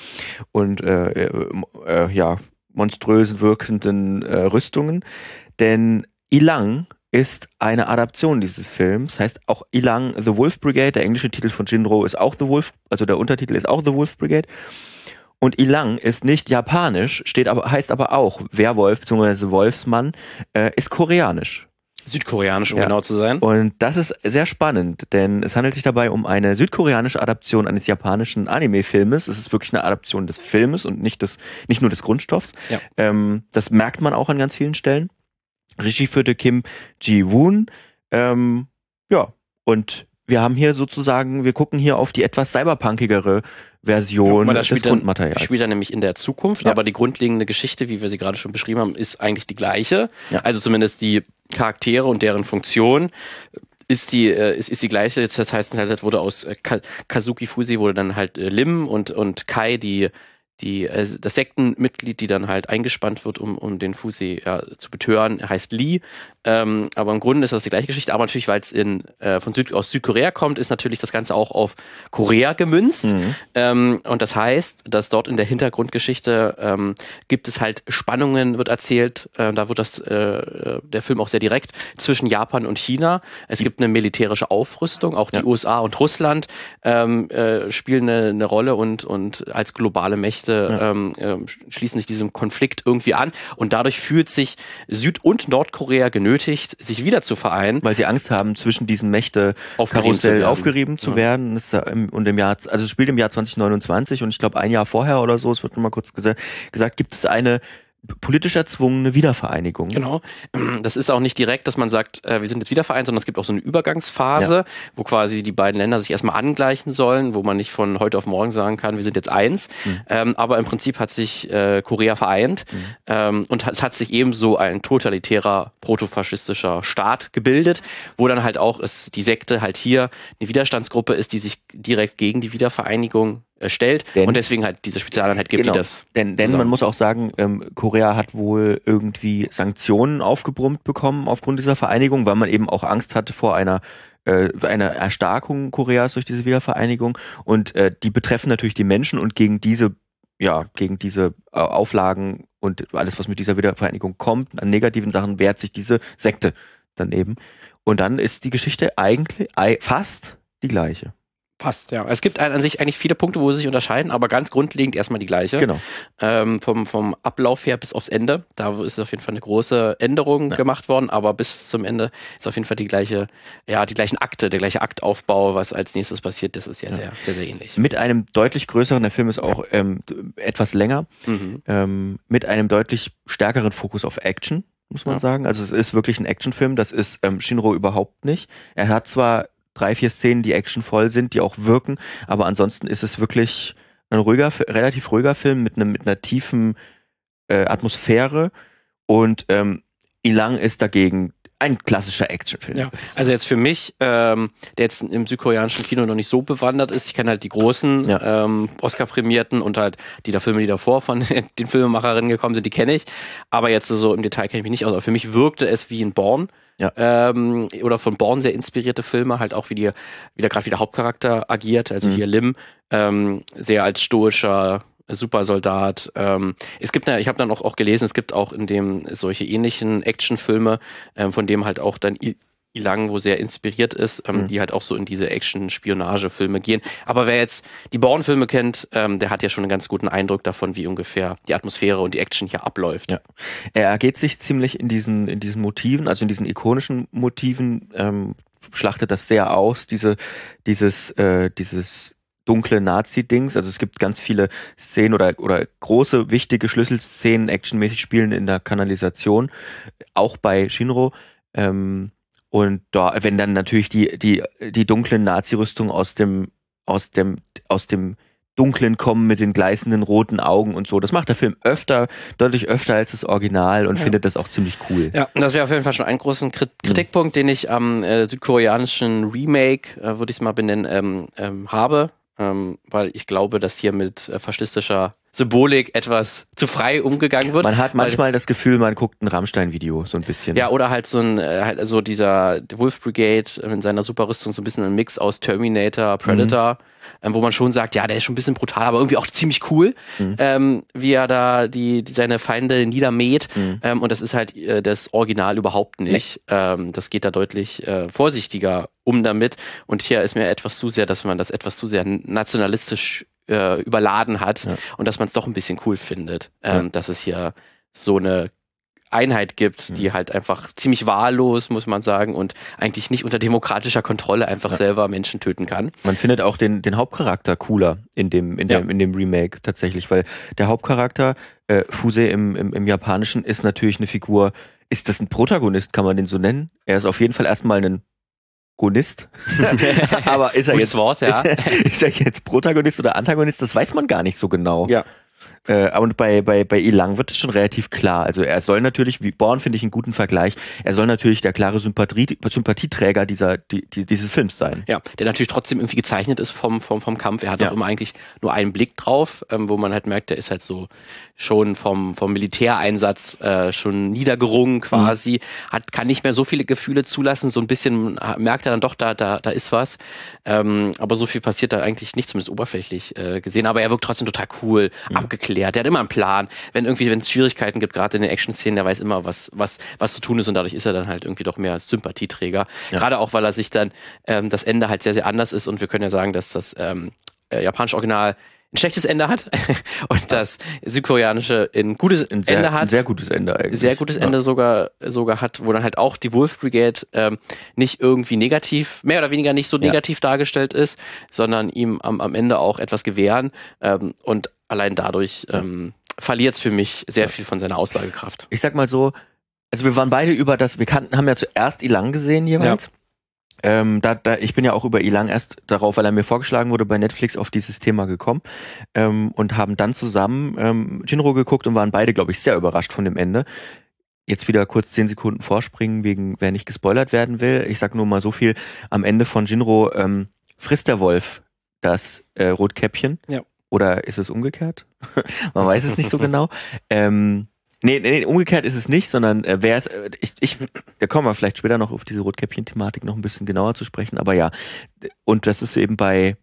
und äh, äh, äh, ja monströs wirkenden äh, Rüstungen. Denn Ilang ist eine Adaption dieses Films. Heißt auch Ilang The Wolf Brigade. Der englische Titel von Jinro ist auch The Wolf, also der Untertitel ist auch The Wolf Brigade. Und Ilang ist nicht japanisch, steht aber, heißt aber auch Werwolf bzw. Wolfsmann, äh, ist koreanisch. Südkoreanisch, um ja. genau zu sein. Und das ist sehr spannend, denn es handelt sich dabei um eine südkoreanische Adaption eines japanischen Anime-Filmes. Es ist wirklich eine Adaption des Filmes und nicht des, nicht nur des Grundstoffs. Ja. Ähm, das merkt man auch an ganz vielen Stellen. Regie führte Kim Ji-woon. Ähm, ja, und wir haben hier sozusagen, wir gucken hier auf die etwas cyberpunkigere Version ja, des spielt Grundmaterials. Spielt er nämlich in der Zukunft, ja. aber die grundlegende Geschichte, wie wir sie gerade schon beschrieben haben, ist eigentlich die gleiche. Ja. Also zumindest die Charaktere und deren Funktion ist die äh, ist, ist die gleiche. Jetzt heißt halt, wurde aus äh, Kazuki Fusi wurde dann halt äh, Lim und und Kai die die, äh, das Sektenmitglied, die dann halt eingespannt wird, um, um den Fusi ja, zu betören, heißt Lee. Ähm, aber im Grunde ist das die gleiche Geschichte. Aber natürlich, weil es in, äh, von Süd, aus Südkorea kommt, ist natürlich das Ganze auch auf Korea gemünzt. Mhm. Ähm, und das heißt, dass dort in der Hintergrundgeschichte ähm, gibt es halt Spannungen, wird erzählt. Äh, da wird das, äh, der Film auch sehr direkt zwischen Japan und China. Es gibt eine militärische Aufrüstung. Auch die ja. USA und Russland ähm, äh, spielen eine, eine Rolle und, und als globale Mächte Mächte ja. ähm, äh, schließen sich diesem Konflikt irgendwie an und dadurch fühlt sich Süd- und Nordkorea genötigt, sich wieder zu vereinen. Weil sie Angst haben, zwischen diesen Mächte Karussell aufgerieben zu werden. Ja. Und im Jahr, also es spielt im Jahr 2029 und ich glaube ein Jahr vorher oder so, es wird nochmal kurz gesagt, gesagt, gibt es eine politisch erzwungene Wiedervereinigung. Genau. Das ist auch nicht direkt, dass man sagt, äh, wir sind jetzt wieder vereint, sondern es gibt auch so eine Übergangsphase, ja. wo quasi die beiden Länder sich erstmal angleichen sollen, wo man nicht von heute auf morgen sagen kann, wir sind jetzt eins. Mhm. Ähm, aber im Prinzip hat sich äh, Korea vereint mhm. ähm, und es hat sich ebenso ein totalitärer, protofaschistischer Staat gebildet, wo dann halt auch ist, die Sekte halt hier eine Widerstandsgruppe ist, die sich direkt gegen die Wiedervereinigung stellt denn, und deswegen halt diese Spezialeinheit gibt, genau, die das. Denn, denn man muss auch sagen, ähm, Korea hat wohl irgendwie Sanktionen aufgebrummt bekommen aufgrund dieser Vereinigung, weil man eben auch Angst hatte vor einer äh, einer Erstarkung Koreas durch diese Wiedervereinigung und äh, die betreffen natürlich die Menschen und gegen diese ja gegen diese äh, Auflagen und alles was mit dieser Wiedervereinigung kommt an negativen Sachen wehrt sich diese Sekte daneben und dann ist die Geschichte eigentlich fast die gleiche. Passt, ja. Es gibt an sich eigentlich viele Punkte, wo sie sich unterscheiden, aber ganz grundlegend erstmal die gleiche. Genau. Ähm, vom, vom Ablauf her bis aufs Ende. Da ist auf jeden Fall eine große Änderung ja. gemacht worden, aber bis zum Ende ist auf jeden Fall die gleiche, ja, die gleichen Akte, der gleiche Aktaufbau, was als nächstes passiert, das ist ja, ja. sehr, sehr, sehr ähnlich. Mit einem deutlich größeren, der Film ist auch ähm, etwas länger, mhm. ähm, mit einem deutlich stärkeren Fokus auf Action muss man ja. sagen. Also es ist wirklich ein Actionfilm, das ist ähm, Shinro überhaupt nicht. Er hat zwar drei, vier Szenen, die actionvoll sind, die auch wirken. Aber ansonsten ist es wirklich ein ruhiger, relativ ruhiger Film mit einem mit einer tiefen äh, Atmosphäre. Und ähm, Ilang ist dagegen ein klassischer Actionfilm. Ja. Also jetzt für mich, ähm, der jetzt im südkoreanischen Kino noch nicht so bewandert ist, ich kenne halt die großen ja. ähm, Oscar-Prämierten und halt die da Filme, die davor von den Filmemacherinnen gekommen sind, die kenne ich. Aber jetzt so im Detail kenne ich mich nicht aus. Aber für mich wirkte es wie ein Born. Ja. Ähm, oder von Born sehr inspirierte Filme, halt auch wie, die, wie der gerade wie der Hauptcharakter agiert, also mhm. hier Lim, ähm, sehr als stoischer Supersoldat. Ähm, es gibt, ich habe dann auch, auch gelesen, es gibt auch in dem solche ähnlichen Actionfilme, ähm, von dem halt auch dann Ilang, wo sehr inspiriert ist, ähm, mhm. die halt auch so in diese Action-Spionage-Filme gehen. Aber wer jetzt die Bourne-Filme kennt, ähm, der hat ja schon einen ganz guten Eindruck davon, wie ungefähr die Atmosphäre und die Action hier abläuft. Ja. Er ergeht sich ziemlich in diesen, in diesen Motiven, also in diesen ikonischen Motiven, ähm, schlachtet das sehr aus, diese, dieses, äh, dieses dunkle Nazi-Dings. Also es gibt ganz viele Szenen oder, oder große, wichtige Schlüsselszenen actionmäßig spielen in der Kanalisation, auch bei Shinro. Ähm, und da, wenn dann natürlich die, die, die dunklen Nazi-Rüstung aus dem aus dem, aus dem Dunklen kommen mit den gleißenden roten Augen und so. Das macht der Film öfter, deutlich öfter als das Original und ja. findet das auch ziemlich cool. Ja, das wäre auf jeden Fall schon ein großen Kritikpunkt, mhm. den ich am äh, südkoreanischen Remake, äh, würde ich es mal benennen, ähm, ähm, habe. Ähm, weil ich glaube, dass hier mit äh, faschistischer Symbolik etwas zu frei umgegangen wird. Man hat manchmal das Gefühl, man guckt ein Rammstein-Video so ein bisschen. Ja, oder halt so ein, äh, halt so dieser Wolf Brigade in seiner Superrüstung, so ein bisschen ein Mix aus Terminator, Predator. Mhm ähm, wo man schon sagt, ja, der ist schon ein bisschen brutal, aber irgendwie auch ziemlich cool, mhm. ähm, wie er da die, die, seine Feinde niedermäht. Mhm. Ähm, und das ist halt äh, das Original überhaupt nicht. Ja. Ähm, das geht da deutlich äh, vorsichtiger um damit. Und hier ist mir etwas zu sehr, dass man das etwas zu sehr nationalistisch äh, überladen hat ja. und dass man es doch ein bisschen cool findet, ähm, ja. dass es hier so eine Einheit gibt, die mhm. halt einfach ziemlich wahllos, muss man sagen, und eigentlich nicht unter demokratischer Kontrolle einfach ja. selber Menschen töten kann. Man findet auch den, den Hauptcharakter cooler in dem, in, ja. dem, in dem Remake tatsächlich, weil der Hauptcharakter, äh, Fuse im, im, im Japanischen, ist natürlich eine Figur, ist das ein Protagonist, kann man den so nennen? Er ist auf jeden Fall erstmal ein Gonist. Aber ist er jetzt Wort, ja. ist er jetzt Protagonist oder Antagonist? Das weiß man gar nicht so genau. Ja. Äh, und bei, bei, bei Ilang wird es schon relativ klar. Also er soll natürlich, wie Born finde ich einen guten Vergleich, er soll natürlich der klare Sympathie, Sympathieträger dieser, die, die, dieses Films sein. Ja, der natürlich trotzdem irgendwie gezeichnet ist vom, vom, vom Kampf. Er hat ja. auch immer eigentlich nur einen Blick drauf, ähm, wo man halt merkt, der ist halt so schon vom, vom Militäreinsatz äh, schon niedergerungen quasi, mhm. hat, kann nicht mehr so viele Gefühle zulassen, so ein bisschen merkt er dann doch, da, da, da ist was. Ähm, aber so viel passiert da eigentlich nicht, zumindest oberflächlich äh, gesehen. Aber er wirkt trotzdem total cool, mhm. abgeklärt, der hat immer einen Plan. Wenn irgendwie, wenn es Schwierigkeiten gibt, gerade in den Action-Szenen, der weiß immer, was, was, was zu tun ist und dadurch ist er dann halt irgendwie doch mehr Sympathieträger. Ja. Gerade auch, weil er sich dann ähm, das Ende halt sehr, sehr anders ist und wir können ja sagen, dass das ähm, äh, japanische Original ein schlechtes Ende hat und das südkoreanische ein gutes ein sehr, Ende hat. Ein sehr gutes Ende eigentlich. Sehr gutes Ende ja. sogar, sogar hat, wo dann halt auch die Wolf Brigade ähm, nicht irgendwie negativ, mehr oder weniger nicht so negativ ja. dargestellt ist, sondern ihm am, am Ende auch etwas gewähren ähm, und allein dadurch ähm, verliert es für mich sehr viel von seiner Aussagekraft. Ich sag mal so, also wir waren beide über das, wir kannten, haben ja zuerst Ilang gesehen jeweils. Ja. Ähm, da, da, ich bin ja auch über Ilang erst darauf, weil er mir vorgeschlagen wurde, bei Netflix auf dieses Thema gekommen ähm, und haben dann zusammen ähm, Jinro geguckt und waren beide, glaube ich, sehr überrascht von dem Ende. Jetzt wieder kurz zehn Sekunden vorspringen, wegen wer nicht gespoilert werden will. Ich sag nur mal so viel. Am Ende von Jinro ähm, frisst der Wolf das äh, Rotkäppchen. Ja. Oder ist es umgekehrt? Man weiß es nicht so genau. Ähm, Nee, nee, umgekehrt ist es nicht, sondern äh, wer ist, äh, ich, ich, da kommen wir vielleicht später noch auf diese Rotkäppchen-Thematik noch ein bisschen genauer zu sprechen, aber ja, und das ist eben bei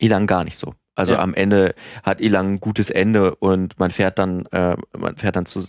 Ilang gar nicht so. Also ja. am Ende hat Ilang ein gutes Ende und man fährt dann, äh, man fährt dann zu,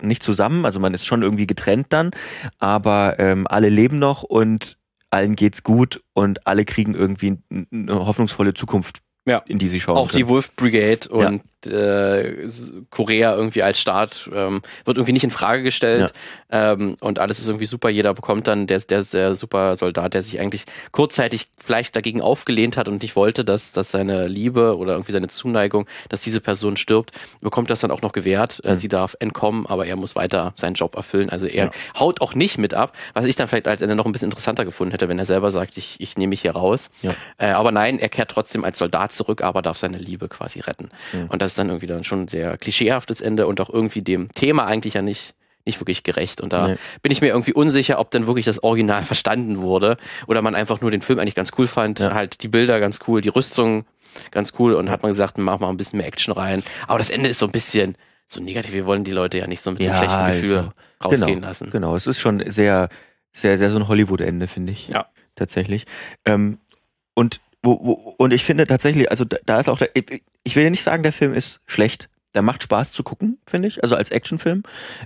nicht zusammen, also man ist schon irgendwie getrennt dann, aber ähm, alle leben noch und allen geht's gut und alle kriegen irgendwie eine hoffnungsvolle Zukunft ja. in die sie schauen. Auch können. die Wolf Brigade und äh, Korea irgendwie als Staat ähm, wird irgendwie nicht in Frage gestellt ja. ähm, und alles ist irgendwie super. Jeder bekommt dann der, der, der super Soldat, der sich eigentlich kurzzeitig vielleicht dagegen aufgelehnt hat und nicht wollte, dass, dass seine Liebe oder irgendwie seine Zuneigung, dass diese Person stirbt, bekommt das dann auch noch gewährt. Äh, mhm. Sie darf entkommen, aber er muss weiter seinen Job erfüllen. Also er ja. haut auch nicht mit ab, was ich dann vielleicht als Ende noch ein bisschen interessanter gefunden hätte, wenn er selber sagt, ich, ich nehme mich hier raus. Ja. Äh, aber nein, er kehrt trotzdem als Soldat zurück, aber darf seine Liebe quasi retten. Mhm. Und das ist dann irgendwie dann schon ein sehr klischeehaftes Ende und auch irgendwie dem Thema eigentlich ja nicht nicht wirklich gerecht. Und da nee. bin ich mir irgendwie unsicher, ob denn wirklich das Original verstanden wurde oder man einfach nur den Film eigentlich ganz cool fand. Ja. Halt die Bilder ganz cool, die Rüstung ganz cool und hat man gesagt, mach mal ein bisschen mehr Action rein. Aber das Ende ist so ein bisschen so negativ. Wir wollen die Leute ja nicht so mit ja, so einem schlechten Gefühl also, rausgehen genau, lassen. Genau, es ist schon sehr, sehr, sehr so ein Hollywood-Ende, finde ich. Ja. Tatsächlich. Ähm, und wo, wo, und ich finde tatsächlich, also da, da ist auch, der, ich, will nicht sagen, der Film ist schlecht. Der macht Spaß zu gucken, finde ich, also als Actionfilm.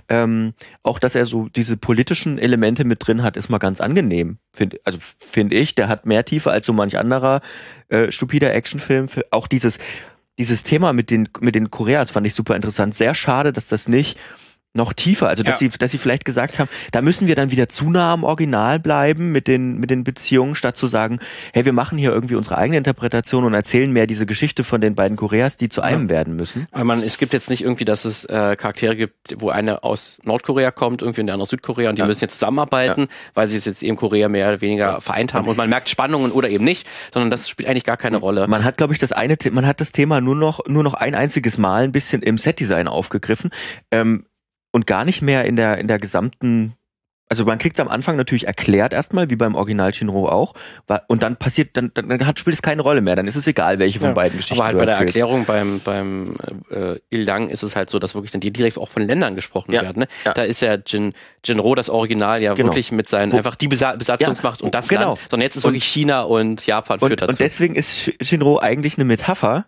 Ähm, auch, dass er so diese politischen Elemente mit drin hat, ist mal ganz angenehm. Find, also finde ich, der hat mehr Tiefe als so manch anderer äh, stupider Actionfilm. Auch dieses, dieses Thema mit den, mit den Koreas fand ich super interessant. Sehr schade, dass das nicht noch tiefer, also dass ja. sie, dass sie vielleicht gesagt haben, da müssen wir dann wieder zu nah am Original bleiben mit den mit den Beziehungen, statt zu sagen, hey, wir machen hier irgendwie unsere eigene Interpretation und erzählen mehr diese Geschichte von den beiden Koreas, die zu einem ja. werden müssen. Aber man, es gibt jetzt nicht irgendwie, dass es äh, Charaktere gibt, wo eine aus Nordkorea kommt, irgendwie und der andere aus Südkorea und die ja. müssen jetzt zusammenarbeiten, weil sie es jetzt eben Korea mehr oder weniger vereint haben und man merkt Spannungen oder eben nicht, sondern das spielt eigentlich gar keine Rolle. Man hat, glaube ich, das eine, man hat das Thema nur noch nur noch ein einziges Mal ein bisschen im Setdesign aufgegriffen. Ähm, und gar nicht mehr in der, in der gesamten also man kriegt es am Anfang natürlich erklärt erstmal, wie beim Original Shinro auch, und dann passiert, dann, dann hat, spielt es keine Rolle mehr, dann ist es egal, welche von ja, beiden Geschichten. Aber halt bei der Erklärung beim, beim äh, Ilang ist es halt so, dass wirklich dann die direkt auch von Ländern gesprochen ja, werden. Ne? Ja. Da ist ja Jin, Jinro das Original ja genau. wirklich mit seinen, Wo, einfach die Besa Besatzungsmacht und das genau. Land, sondern jetzt ist und, wirklich China und Japan und, führt dazu. Und deswegen ist Shinro eigentlich eine Metapher,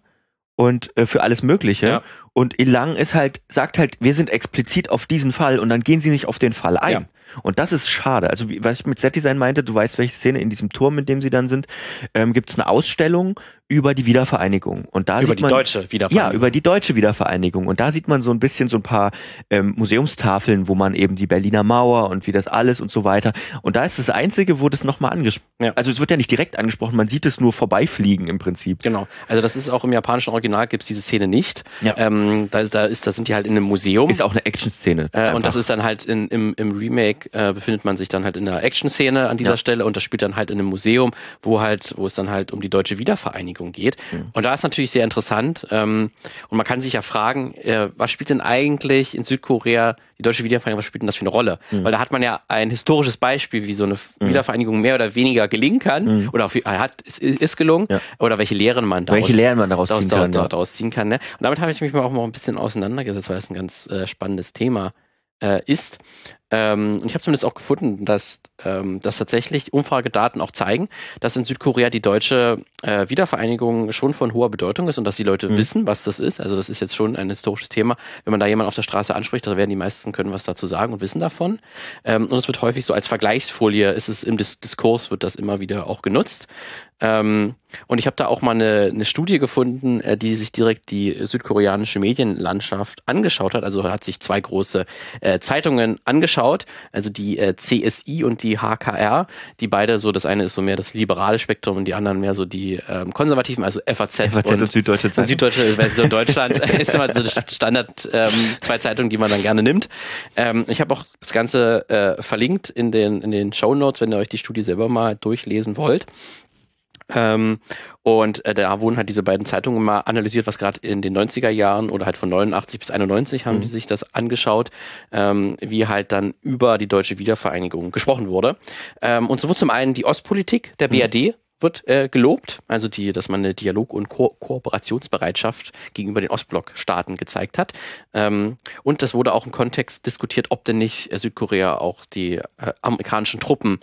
und äh, für alles Mögliche. Und Ilang ist halt, sagt halt, wir sind explizit auf diesen Fall und dann gehen sie nicht auf den Fall ein. Ja. Und das ist schade. Also, wie, was ich mit Set-Design meinte, du weißt, welche Szene in diesem Turm, in dem sie dann sind, ähm, gibt es eine Ausstellung über die Wiedervereinigung. Und da über sieht die man, deutsche Wiedervereinigung. Ja, über die deutsche Wiedervereinigung. Und da sieht man so ein bisschen so ein paar ähm, Museumstafeln, wo man eben die Berliner Mauer und wie das alles und so weiter. Und da ist das Einzige, wo das nochmal angesprochen ja. Also es wird ja nicht direkt angesprochen, man sieht es nur vorbeifliegen im Prinzip. Genau. Also das ist auch im japanischen Original gibt es diese Szene nicht. Ja. Ähm, da, da, ist, da sind die halt in einem Museum. Ist auch eine Action-Szene. Äh, und das ist dann halt in, im, im Remake äh, befindet man sich dann halt in der Action-Szene an dieser ja. Stelle und das spielt dann halt in einem Museum, wo halt, wo es dann halt um die deutsche Wiedervereinigung geht. Mhm. Und da ist natürlich sehr interessant. Ähm, und man kann sich ja fragen, äh, was spielt denn eigentlich in Südkorea die deutsche Wiedervereinigung, was spielt denn das für eine Rolle? Mhm. Weil da hat man ja ein historisches Beispiel, wie so eine mhm. Wiedervereinigung mehr oder weniger gelingen kann. Mhm. Oder auch, wie, hat, ist, ist gelungen. Ja. Oder welche Lehren man daraus, welche Lehren man daraus, daraus ziehen kann. Daraus, daraus ziehen kann ne? Und damit habe ich mich auch mal ein bisschen auseinandergesetzt, weil das ein ganz äh, spannendes Thema äh, ist. Ähm, und ich habe zumindest auch gefunden, dass, ähm, dass tatsächlich Umfragedaten auch zeigen, dass in Südkorea die deutsche äh, Wiedervereinigung schon von hoher Bedeutung ist und dass die Leute mhm. wissen, was das ist. Also das ist jetzt schon ein historisches Thema. Wenn man da jemanden auf der Straße anspricht, da werden die meisten können was dazu sagen und wissen davon. Ähm, und es wird häufig so als Vergleichsfolie, ist es im Dis Diskurs, wird das immer wieder auch genutzt. Ähm, und ich habe da auch mal eine, eine Studie gefunden, äh, die sich direkt die südkoreanische Medienlandschaft angeschaut hat. Also hat sich zwei große äh, Zeitungen angeschaut, also die äh, CSI und die HKR, die beide so, das eine ist so mehr das liberale Spektrum und die anderen mehr so die ähm, konservativen, also FAZ, FAZ und, und Süddeutsche Zeitung. Süddeutsche Version Deutschland ist immer so Standard ähm, zwei Zeitungen, die man dann gerne nimmt. Ähm, ich habe auch das Ganze äh, verlinkt in den in den Show Notes, wenn ihr euch die Studie selber mal durchlesen wollt. Ähm, und äh, da wurden halt diese beiden Zeitungen mal analysiert, was gerade in den 90er Jahren oder halt von 89 bis 91 haben mhm. die sich das angeschaut, ähm, wie halt dann über die deutsche Wiedervereinigung gesprochen wurde. Ähm, und so wurde zum einen die Ostpolitik der BRD mhm wird äh, gelobt, also die, dass man eine Dialog- und Ko Kooperationsbereitschaft gegenüber den Ostblock-Staaten gezeigt hat. Ähm, und das wurde auch im Kontext diskutiert, ob denn nicht Südkorea auch die äh, amerikanischen Truppen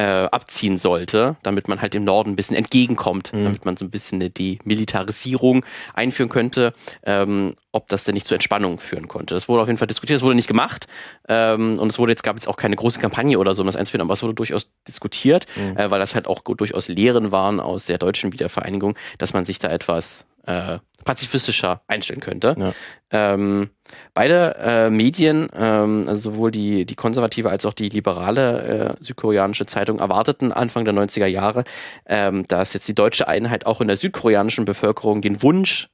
äh, abziehen sollte, damit man halt im Norden ein bisschen entgegenkommt, mhm. damit man so ein bisschen eine Demilitarisierung einführen könnte, ähm, ob das denn nicht zur Entspannung führen konnte. Das wurde auf jeden Fall diskutiert, das wurde nicht gemacht ähm, und es wurde jetzt gab es auch keine große Kampagne oder so, um das einzuführen, aber es wurde durchaus diskutiert, mhm. äh, weil das halt auch durchaus Lehren waren aus der deutschen Wiedervereinigung, dass man sich da etwas äh, pazifistischer einstellen könnte. Ja. Ähm, beide äh, Medien, ähm, also sowohl die, die konservative als auch die liberale äh, südkoreanische Zeitung, erwarteten Anfang der 90er Jahre, ähm, dass jetzt die deutsche Einheit auch in der südkoreanischen Bevölkerung den Wunsch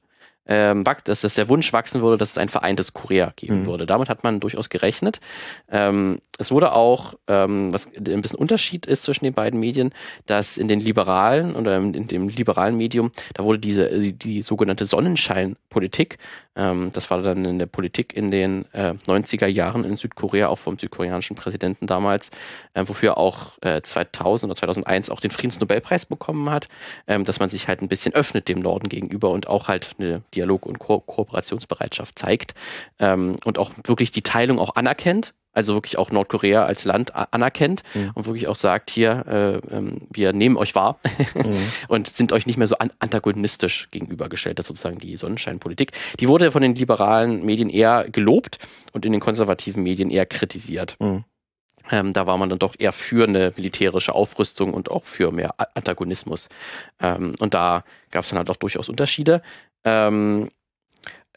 ähm, dass, dass der Wunsch wachsen würde, dass es ein vereintes Korea geben mhm. würde. Damit hat man durchaus gerechnet. Ähm, es wurde auch, ähm, was ein bisschen Unterschied ist zwischen den beiden Medien, dass in den liberalen oder in dem liberalen Medium, da wurde diese die, die sogenannte Sonnenscheinpolitik, ähm, das war dann in der Politik in den äh, 90er Jahren in Südkorea, auch vom südkoreanischen Präsidenten damals, äh, wofür auch äh, 2000 oder 2001 auch den Friedensnobelpreis bekommen hat, ähm, dass man sich halt ein bisschen öffnet dem Norden gegenüber und auch halt eine Dialog- und Ko Kooperationsbereitschaft zeigt ähm, und auch wirklich die Teilung auch anerkennt also wirklich auch Nordkorea als Land anerkennt mhm. und wirklich auch sagt, hier, äh, ähm, wir nehmen euch wahr mhm. und sind euch nicht mehr so an antagonistisch gegenübergestellt. Das ist sozusagen die Sonnenscheinpolitik. Die wurde von den liberalen Medien eher gelobt und in den konservativen Medien eher kritisiert. Mhm. Ähm, da war man dann doch eher für eine militärische Aufrüstung und auch für mehr Antagonismus. Ähm, und da gab es dann halt auch durchaus Unterschiede. Ähm,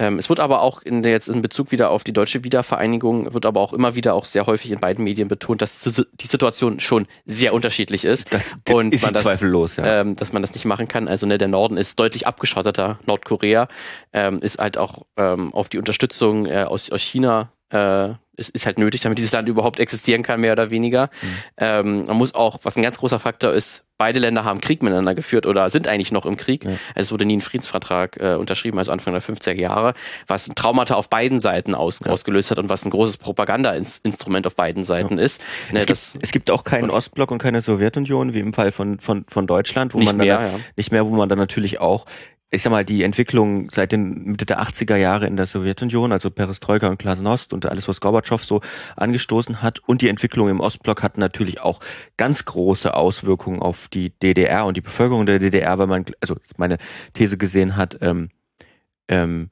Ähm, es wird aber auch in der, jetzt in Bezug wieder auf die deutsche Wiedervereinigung, wird aber auch immer wieder auch sehr häufig in beiden Medien betont, dass die Situation schon sehr unterschiedlich ist. Das und ist man das, zweifellos, ja. Ähm, dass man das nicht machen kann. Also ne, der Norden ist deutlich abgeschotteter, Nordkorea ähm, ist halt auch ähm, auf die Unterstützung äh, aus, aus China äh, ist, ist halt nötig, damit dieses Land überhaupt existieren kann, mehr oder weniger. Mhm. Ähm, man muss auch, was ein ganz großer Faktor ist, beide Länder haben Krieg miteinander geführt oder sind eigentlich noch im Krieg. Ja. Also es wurde nie ein Friedensvertrag äh, unterschrieben, also Anfang der 50er Jahre, was ein Traumata auf beiden Seiten aus, ja. ausgelöst hat und was ein großes Propagandainstrument auf beiden Seiten ja. ist. Ne, es, gibt, es gibt auch keinen Ostblock und keine Sowjetunion, wie im Fall von, von, von Deutschland, wo nicht man mehr, dann, nicht mehr, wo man dann natürlich auch ich sag mal, die Entwicklung seit den Mitte der 80er Jahre in der Sowjetunion, also Perestroika und Glasnost und alles, was Gorbatschow so angestoßen hat und die Entwicklung im Ostblock hatten natürlich auch ganz große Auswirkungen auf die DDR und die Bevölkerung der DDR, weil man, also meine These gesehen hat, ähm, ähm,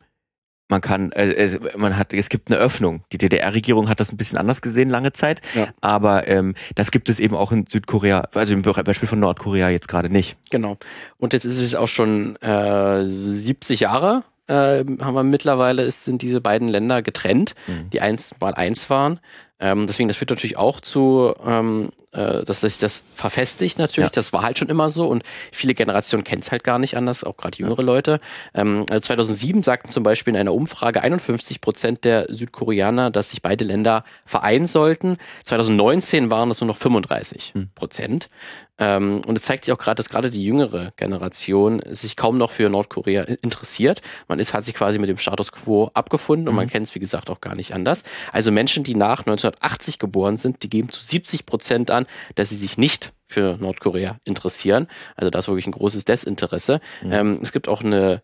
man kann, äh, äh, man hat, es gibt eine Öffnung. Die DDR-Regierung hat das ein bisschen anders gesehen lange Zeit, ja. aber ähm, das gibt es eben auch in Südkorea, also im Beispiel von Nordkorea jetzt gerade nicht. Genau. Und jetzt ist es auch schon äh, 70 Jahre äh, haben wir mittlerweile, ist, sind diese beiden Länder getrennt, mhm. die eins mal eins waren. Ähm, deswegen, das führt natürlich auch zu, ähm, äh, dass sich das verfestigt natürlich. Ja. Das war halt schon immer so und viele Generationen kennen es halt gar nicht anders, auch gerade jüngere ja. Leute. Ähm, also 2007 sagten zum Beispiel in einer Umfrage 51 Prozent der Südkoreaner, dass sich beide Länder vereinen sollten. 2019 waren es nur noch 35 hm. Prozent. Ähm, und es zeigt sich auch gerade, dass gerade die jüngere Generation sich kaum noch für Nordkorea interessiert. Man ist, hat sich quasi mit dem Status quo abgefunden und mhm. man kennt es, wie gesagt, auch gar nicht anders. Also Menschen, die nach 1980 geboren sind, die geben zu 70 Prozent an, dass sie sich nicht für Nordkorea interessieren. Also da ist wirklich ein großes Desinteresse. Mhm. Ähm, es gibt auch eine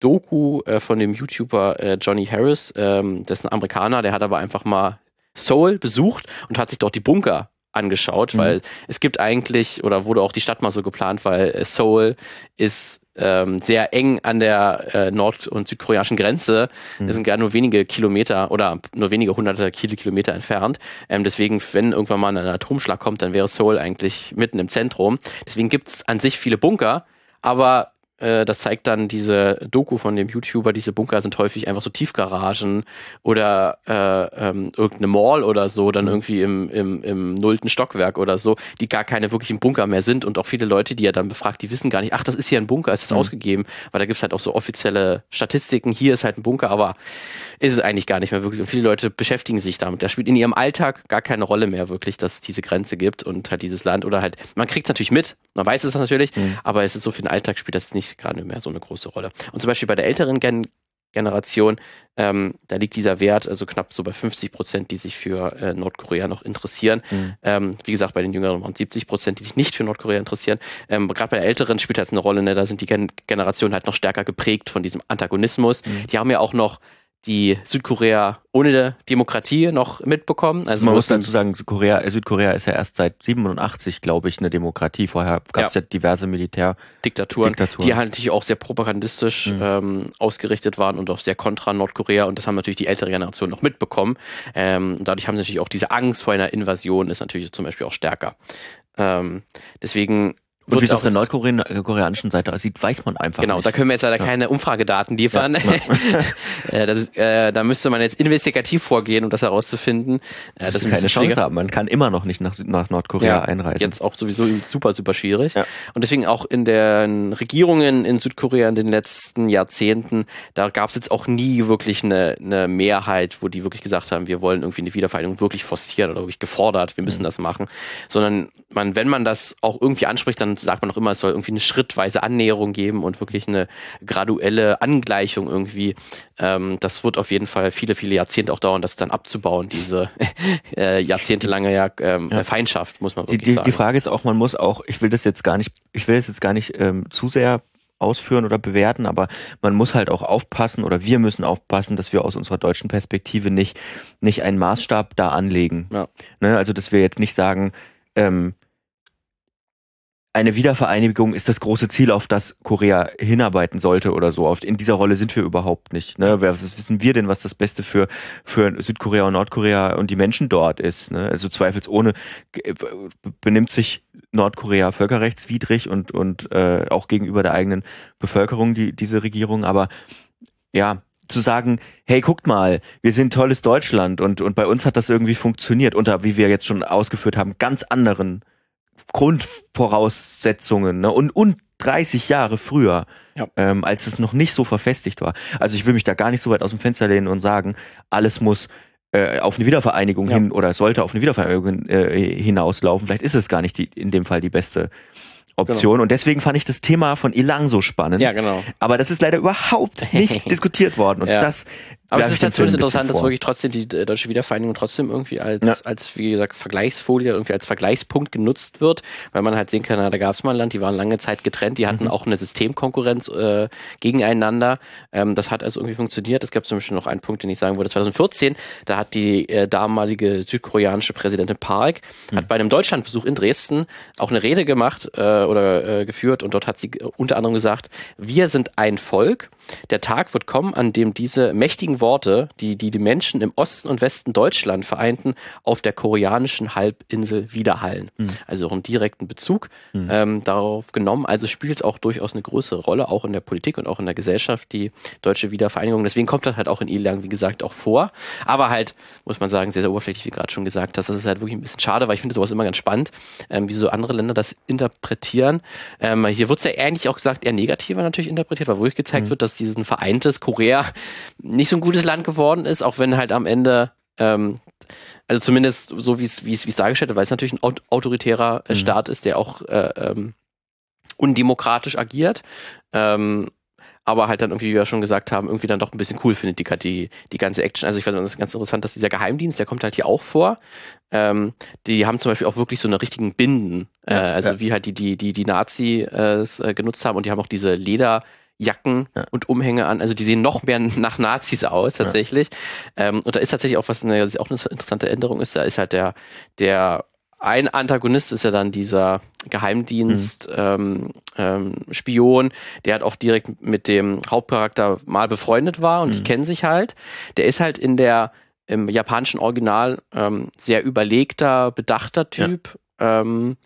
Doku äh, von dem YouTuber äh, Johnny Harris, ähm, das ist ein Amerikaner, der hat aber einfach mal Seoul besucht und hat sich dort die Bunker angeschaut, mhm. weil es gibt eigentlich, oder wurde auch die Stadt mal so geplant, weil äh, Seoul ist ähm, sehr eng an der äh, nord- und südkoreanischen Grenze. Mhm. Es sind gar nur wenige Kilometer oder nur wenige hunderte Kilometer entfernt. Ähm, deswegen, wenn irgendwann mal ein Atomschlag kommt, dann wäre Seoul eigentlich mitten im Zentrum. Deswegen gibt es an sich viele Bunker, aber das zeigt dann diese Doku von dem YouTuber, diese Bunker sind häufig einfach so Tiefgaragen oder äh, ähm, irgendeine Mall oder so, dann mhm. irgendwie im, im, im nullten Stockwerk oder so, die gar keine wirklichen Bunker mehr sind und auch viele Leute, die er dann befragt, die wissen gar nicht, ach, das ist hier ein Bunker, ist das mhm. ausgegeben, weil da gibt's halt auch so offizielle Statistiken, hier ist halt ein Bunker, aber ist es eigentlich gar nicht mehr wirklich und viele Leute beschäftigen sich damit. Das spielt in ihrem Alltag gar keine Rolle mehr wirklich, dass es diese Grenze gibt und halt dieses Land oder halt, man kriegt es natürlich mit, man weiß es natürlich, mhm. aber es ist so für den Alltag spielt das nicht nicht gerade mehr so eine große Rolle. Und zum Beispiel bei der älteren Gen Generation, ähm, da liegt dieser Wert also knapp so bei 50 Prozent, die sich für äh, Nordkorea noch interessieren. Mhm. Ähm, wie gesagt, bei den Jüngeren waren 70 Prozent, die sich nicht für Nordkorea interessieren. Ähm, Gerade bei der Älteren spielt das eine Rolle, ne? da sind die Gen Generationen halt noch stärker geprägt von diesem Antagonismus. Mhm. Die haben ja auch noch die Südkorea ohne Demokratie noch mitbekommen. Also man muss dazu sagen, Südkorea, Südkorea ist ja erst seit 87, glaube ich, eine Demokratie. Vorher gab es ja. ja. diverse Militärdiktaturen, die halt natürlich auch sehr propagandistisch mhm. ähm, ausgerichtet waren und auch sehr kontra Nordkorea. Und das haben natürlich die ältere Generation noch mitbekommen. Ähm, dadurch haben sie natürlich auch diese Angst vor einer Invasion ist natürlich zum Beispiel auch stärker. Ähm, deswegen und wie es auf der nordkoreanischen Seite aussieht, weiß man einfach genau, nicht. Da können wir jetzt leider ja. keine Umfragedaten liefern. Ja, äh, das ist, äh, da müsste man jetzt investigativ vorgehen, um das herauszufinden. Äh, das ist keine Chance haben. Man kann immer noch nicht nach, nach Nordkorea ja, einreisen. Jetzt auch sowieso super, super schwierig. Ja. Und deswegen auch in den Regierungen in Südkorea in den letzten Jahrzehnten, da gab es jetzt auch nie wirklich eine, eine Mehrheit, wo die wirklich gesagt haben, wir wollen irgendwie eine Wiedervereinigung wirklich forcieren oder wirklich gefordert, wir müssen mhm. das machen. Sondern man, wenn man das auch irgendwie anspricht, dann sagt man auch immer, es soll irgendwie eine schrittweise Annäherung geben und wirklich eine graduelle Angleichung irgendwie. Ähm, das wird auf jeden Fall viele, viele Jahrzehnte auch dauern, das dann abzubauen, diese äh, jahrzehntelange ja, ähm, ja. Feindschaft, muss man wirklich die, die, sagen. Die Frage ist auch, man muss auch, ich will das jetzt gar nicht, ich will das jetzt gar nicht ähm, zu sehr ausführen oder bewerten, aber man muss halt auch aufpassen oder wir müssen aufpassen, dass wir aus unserer deutschen Perspektive nicht, nicht einen Maßstab da anlegen. Ja. Ne? Also, dass wir jetzt nicht sagen, ähm, eine Wiedervereinigung ist das große Ziel, auf das Korea hinarbeiten sollte oder so. In dieser Rolle sind wir überhaupt nicht. Ne? Was wissen wir denn, was das Beste für, für Südkorea und Nordkorea und die Menschen dort ist? Ne? Also zweifelsohne benimmt sich Nordkorea völkerrechtswidrig und, und äh, auch gegenüber der eigenen Bevölkerung, die, diese Regierung. Aber ja, zu sagen, hey, guckt mal, wir sind tolles Deutschland und, und bei uns hat das irgendwie funktioniert unter, wie wir jetzt schon ausgeführt haben, ganz anderen Grundvoraussetzungen ne? und, und 30 Jahre früher, ja. ähm, als es noch nicht so verfestigt war. Also ich will mich da gar nicht so weit aus dem Fenster lehnen und sagen, alles muss äh, auf eine Wiedervereinigung ja. hin oder sollte auf eine Wiedervereinigung äh, hinauslaufen. Vielleicht ist es gar nicht die, in dem Fall die beste Option. Genau. Und deswegen fand ich das Thema von Ilang so spannend. Ja, genau. Aber das ist leider überhaupt nicht diskutiert worden. Und ja. das aber es ist natürlich interessant, dass wirklich trotzdem die äh, deutsche Wiedervereinigung trotzdem irgendwie als, ja. als, wie gesagt, Vergleichsfolie, irgendwie als Vergleichspunkt genutzt wird, weil man halt sehen kann, da gab es mal ein Land, die waren lange Zeit getrennt, die hatten mhm. auch eine Systemkonkurrenz äh, gegeneinander. Ähm, das hat also irgendwie funktioniert. Es gab zum Beispiel noch einen Punkt, den ich sagen würde, 2014, da hat die äh, damalige südkoreanische Präsidentin Park mhm. hat bei einem Deutschlandbesuch in Dresden auch eine Rede gemacht äh, oder äh, geführt und dort hat sie unter anderem gesagt, wir sind ein Volk, der Tag wird kommen, an dem diese mächtigen Worte, die, die die Menschen im Osten und Westen Deutschland vereinten, auf der koreanischen Halbinsel widerhallen. Mhm. Also auch einen direkten Bezug mhm. ähm, darauf genommen. Also spielt auch durchaus eine größere Rolle, auch in der Politik und auch in der Gesellschaft, die deutsche Wiedervereinigung. Deswegen kommt das halt auch in Ilang, wie gesagt, auch vor. Aber halt, muss man sagen, sehr, sehr oberflächlich, wie gerade schon gesagt hast. Das ist halt wirklich ein bisschen schade, weil ich finde sowas immer ganz spannend, ähm, wie so andere Länder das interpretieren. Ähm, hier wird es ja ähnlich auch gesagt, eher negativer natürlich interpretiert, weil wirklich gezeigt mhm. wird, dass diesen vereintes Korea nicht so ein gutes Land geworden ist, auch wenn halt am Ende ähm, also zumindest so wie es wie es dargestellt wird, weil es natürlich ein autoritärer äh, mhm. Staat ist, der auch äh, ähm, undemokratisch agiert. Ähm, aber halt dann irgendwie, wie wir schon gesagt haben, irgendwie dann doch ein bisschen cool findet, die, die, die ganze Action. Also ich finde das ganz interessant, dass dieser Geheimdienst, der kommt halt hier auch vor. Ähm, die haben zum Beispiel auch wirklich so eine richtigen Binden, äh, also ja. wie halt die, die, die, die Nazi äh, genutzt haben und die haben auch diese Leder, Jacken ja. und Umhänge an. Also die sehen noch mehr nach Nazis aus tatsächlich. Ja. Ähm, und da ist tatsächlich auch was eine, auch eine interessante Änderung ist. Da ist halt der der ein Antagonist ist ja dann dieser Geheimdienst mhm. ähm, ähm, Spion, der halt auch direkt mit dem Hauptcharakter mal befreundet war und mhm. die kennen sich halt. Der ist halt in der im japanischen Original ähm, sehr überlegter, bedachter Typ, ja. ähm,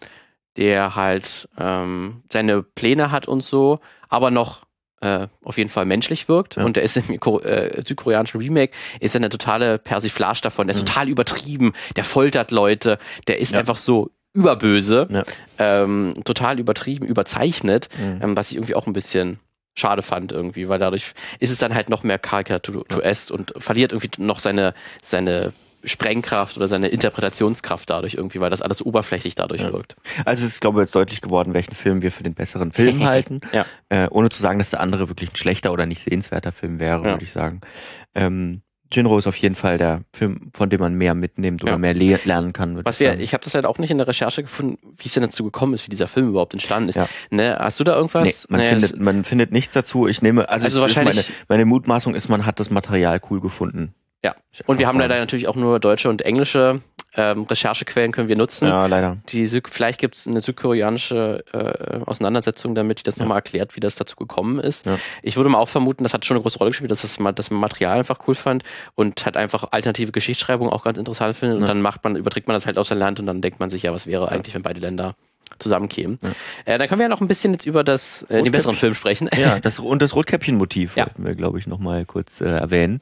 der halt ähm, seine Pläne hat und so, aber noch äh, auf jeden Fall menschlich wirkt. Ja. Und der ist im äh, südkoreanischen Remake, ist eine totale Persiflage davon. Der ist mhm. total übertrieben, der foltert Leute, der ist ja. einfach so überböse, ja. ähm, total übertrieben, überzeichnet, mhm. ähm, was ich irgendwie auch ein bisschen schade fand irgendwie, weil dadurch ist es dann halt noch mehr karikaturesk und verliert irgendwie noch seine, seine Sprengkraft oder seine Interpretationskraft dadurch irgendwie, weil das alles oberflächlich dadurch ja. wirkt. Also es ist, glaube ich, jetzt deutlich geworden, welchen Film wir für den besseren Film halten. ja. Äh, ohne zu sagen, dass der andere wirklich ein schlechter oder nicht sehenswerter Film wäre, ja. würde ich sagen. Ähm, Jinro ist auf jeden Fall der Film, von dem man mehr mitnimmt oder ja. mehr le lernen kann. Was wir, ich habe das halt auch nicht in der Recherche gefunden, wie es denn dazu gekommen ist, wie dieser Film überhaupt entstanden ist. Ja. Ne, hast du da irgendwas? Nee, man, nee, findet, man findet nichts dazu. Ich nehme, also, also wahrscheinlich meine, meine Mutmaßung ist, man hat das Material cool gefunden. Ja, und wir haben leider natürlich auch nur deutsche und englische ähm, Recherchequellen können wir nutzen. Ja, leider. Die vielleicht gibt es eine südkoreanische äh, Auseinandersetzung damit, die das ja. nochmal erklärt, wie das dazu gekommen ist. Ja. Ich würde mal auch vermuten, das hat schon eine große Rolle gespielt, dass das, dass man Material einfach cool fand und hat einfach alternative Geschichtsschreibung auch ganz interessant findet. Ja. Und dann macht man, überträgt man das halt aus dem Land und dann denkt man sich, ja, was wäre eigentlich, wenn beide Länder zusammenkämen. Ja. Äh, dann können wir ja noch ein bisschen jetzt über das, äh, den besseren Film sprechen. Ja, das, und das Rotkäppchen-Motiv ja. wollten wir, glaube ich, nochmal kurz äh, erwähnen.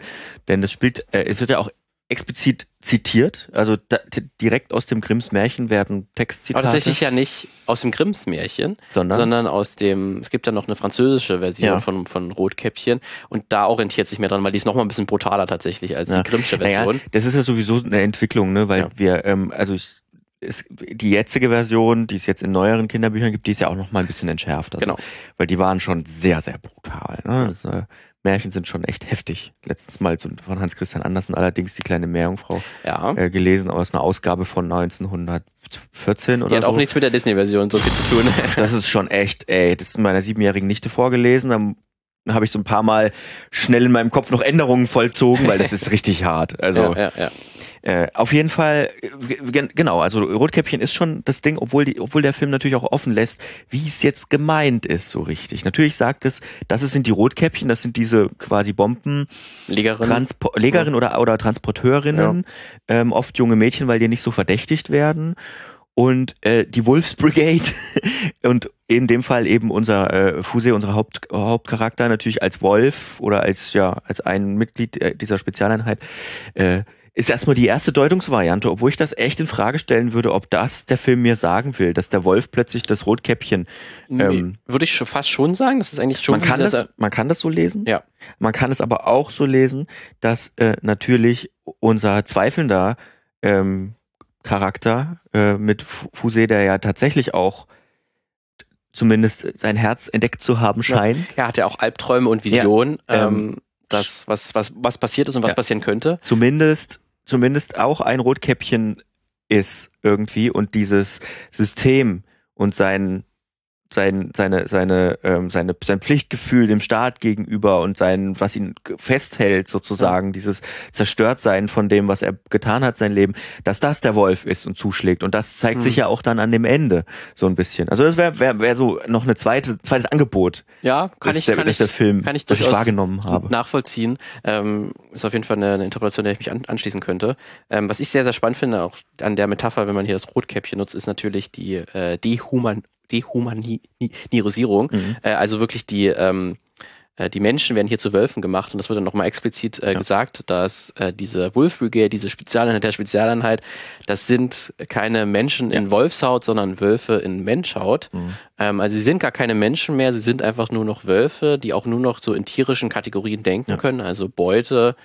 Denn das spielt, äh, es wird ja auch explizit zitiert, also da, direkt aus dem Grimms Märchen werden Textzitate. Aber tatsächlich ja nicht aus dem Grimms Märchen, sondern, sondern aus dem, es gibt ja noch eine französische Version ja. von, von Rotkäppchen und da orientiert sich mehr dran, weil die ist noch mal ein bisschen brutaler tatsächlich als ja. die Grimmsche Version. Naja, das ist ja sowieso eine Entwicklung, ne, weil ja. wir, ähm, also ich ist die jetzige Version, die es jetzt in neueren Kinderbüchern gibt, die ist ja auch noch mal ein bisschen entschärft. Also, genau. Weil die waren schon sehr, sehr brutal. Ne? Das, äh, Märchen sind schon echt heftig. Letztens mal von Hans Christian Andersen allerdings die kleine Meerjungfrau ja. äh, gelesen aus einer Ausgabe von 1914 oder Die hat so. auch nichts mit der Disney-Version so viel zu tun. das ist schon echt, ey, das ist meiner siebenjährigen Nichte vorgelesen. Dann habe ich so ein paar Mal schnell in meinem Kopf noch Änderungen vollzogen, weil das ist richtig hart. Also ja, ja, ja. Äh, auf jeden Fall, äh, genau, also Rotkäppchen ist schon das Ding, obwohl, die, obwohl der Film natürlich auch offen lässt, wie es jetzt gemeint ist, so richtig. Natürlich sagt es, das sind die Rotkäppchen, das sind diese quasi Bomben, Legerin, Legerin ja. oder, oder Transporteurinnen, ja. ähm, oft junge Mädchen, weil die nicht so verdächtigt werden. und äh, die Wolves Brigade und in dem Fall eben unser äh, Fuse, unser Haupt, Hauptcharakter natürlich als Wolf oder als ja als ein Mitglied äh, dieser Spezialeinheit äh, ist erstmal die erste Deutungsvariante, obwohl ich das echt in Frage stellen würde, ob das der Film mir sagen will, dass der Wolf plötzlich das Rotkäppchen. Ähm, würde ich fast schon sagen, das ist eigentlich schon. Man kann das, man kann das so lesen. Ja. Man kann es aber auch so lesen, dass äh, natürlich unser zweifelnder ähm, Charakter äh, mit Fuse, der ja tatsächlich auch zumindest sein Herz entdeckt zu haben scheint. Ja, er hat ja auch Albträume und Visionen, ja, ähm, ähm, das, was, was, was passiert ist und was ja, passieren könnte. Zumindest zumindest auch ein Rotkäppchen ist irgendwie und dieses System und sein sein, seine, seine, ähm, seine, sein Pflichtgefühl dem Staat gegenüber und sein, was ihn festhält, sozusagen, ja. dieses Zerstörtsein von dem, was er getan hat, sein Leben, dass das der Wolf ist und zuschlägt. Und das zeigt mhm. sich ja auch dann an dem Ende so ein bisschen. Also das wäre wär, wär so noch eine zweite, zweites Angebot. Ja, kann ich, der, kann ich, der Film, kann ich, das ich wahrgenommen habe. Nachvollziehen. Ähm, ist auf jeden Fall eine, eine Interpretation, der ich mich an, anschließen könnte. Ähm, was ich sehr, sehr spannend finde, auch an der Metapher, wenn man hier das Rotkäppchen nutzt, ist natürlich die äh, Dehuman Dehumanisierung. Mhm. Äh, also wirklich die, ähm, äh, die Menschen werden hier zu Wölfen gemacht und das wird dann nochmal explizit äh, ja. gesagt, dass äh, diese Wolf Brigade, diese Spezialeinheit der Spezialeinheit, das sind keine Menschen ja. in Wolfshaut, sondern Wölfe in Menschhaut. Mhm. Ähm, also sie sind gar keine Menschen mehr, sie sind einfach nur noch Wölfe, die auch nur noch so in tierischen Kategorien denken ja. können, also Beute,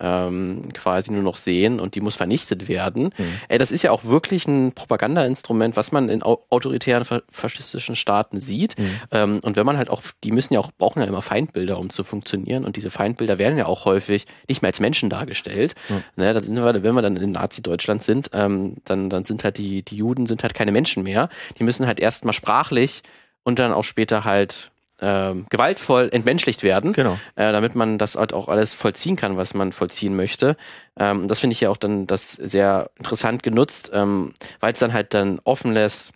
ähm, quasi nur noch sehen und die muss vernichtet werden. Mhm. Ey, das ist ja auch wirklich ein Propagandainstrument, was man in autoritären faschistischen Staaten sieht. Mhm. Ähm, und wenn man halt auch, die müssen ja auch, brauchen ja immer Feindbilder, um zu funktionieren. Und diese Feindbilder werden ja auch häufig nicht mehr als Menschen dargestellt. Mhm. Ne, das sind wir, wenn wir dann in Nazi-Deutschland sind, ähm, dann, dann sind halt die, die Juden sind halt keine Menschen mehr. Die müssen halt erstmal sprachlich und dann auch später halt ähm, gewaltvoll entmenschlicht werden, genau. äh, damit man das halt auch alles vollziehen kann, was man vollziehen möchte. Ähm, das finde ich ja auch dann das sehr interessant genutzt, ähm, weil es dann halt dann offen lässt,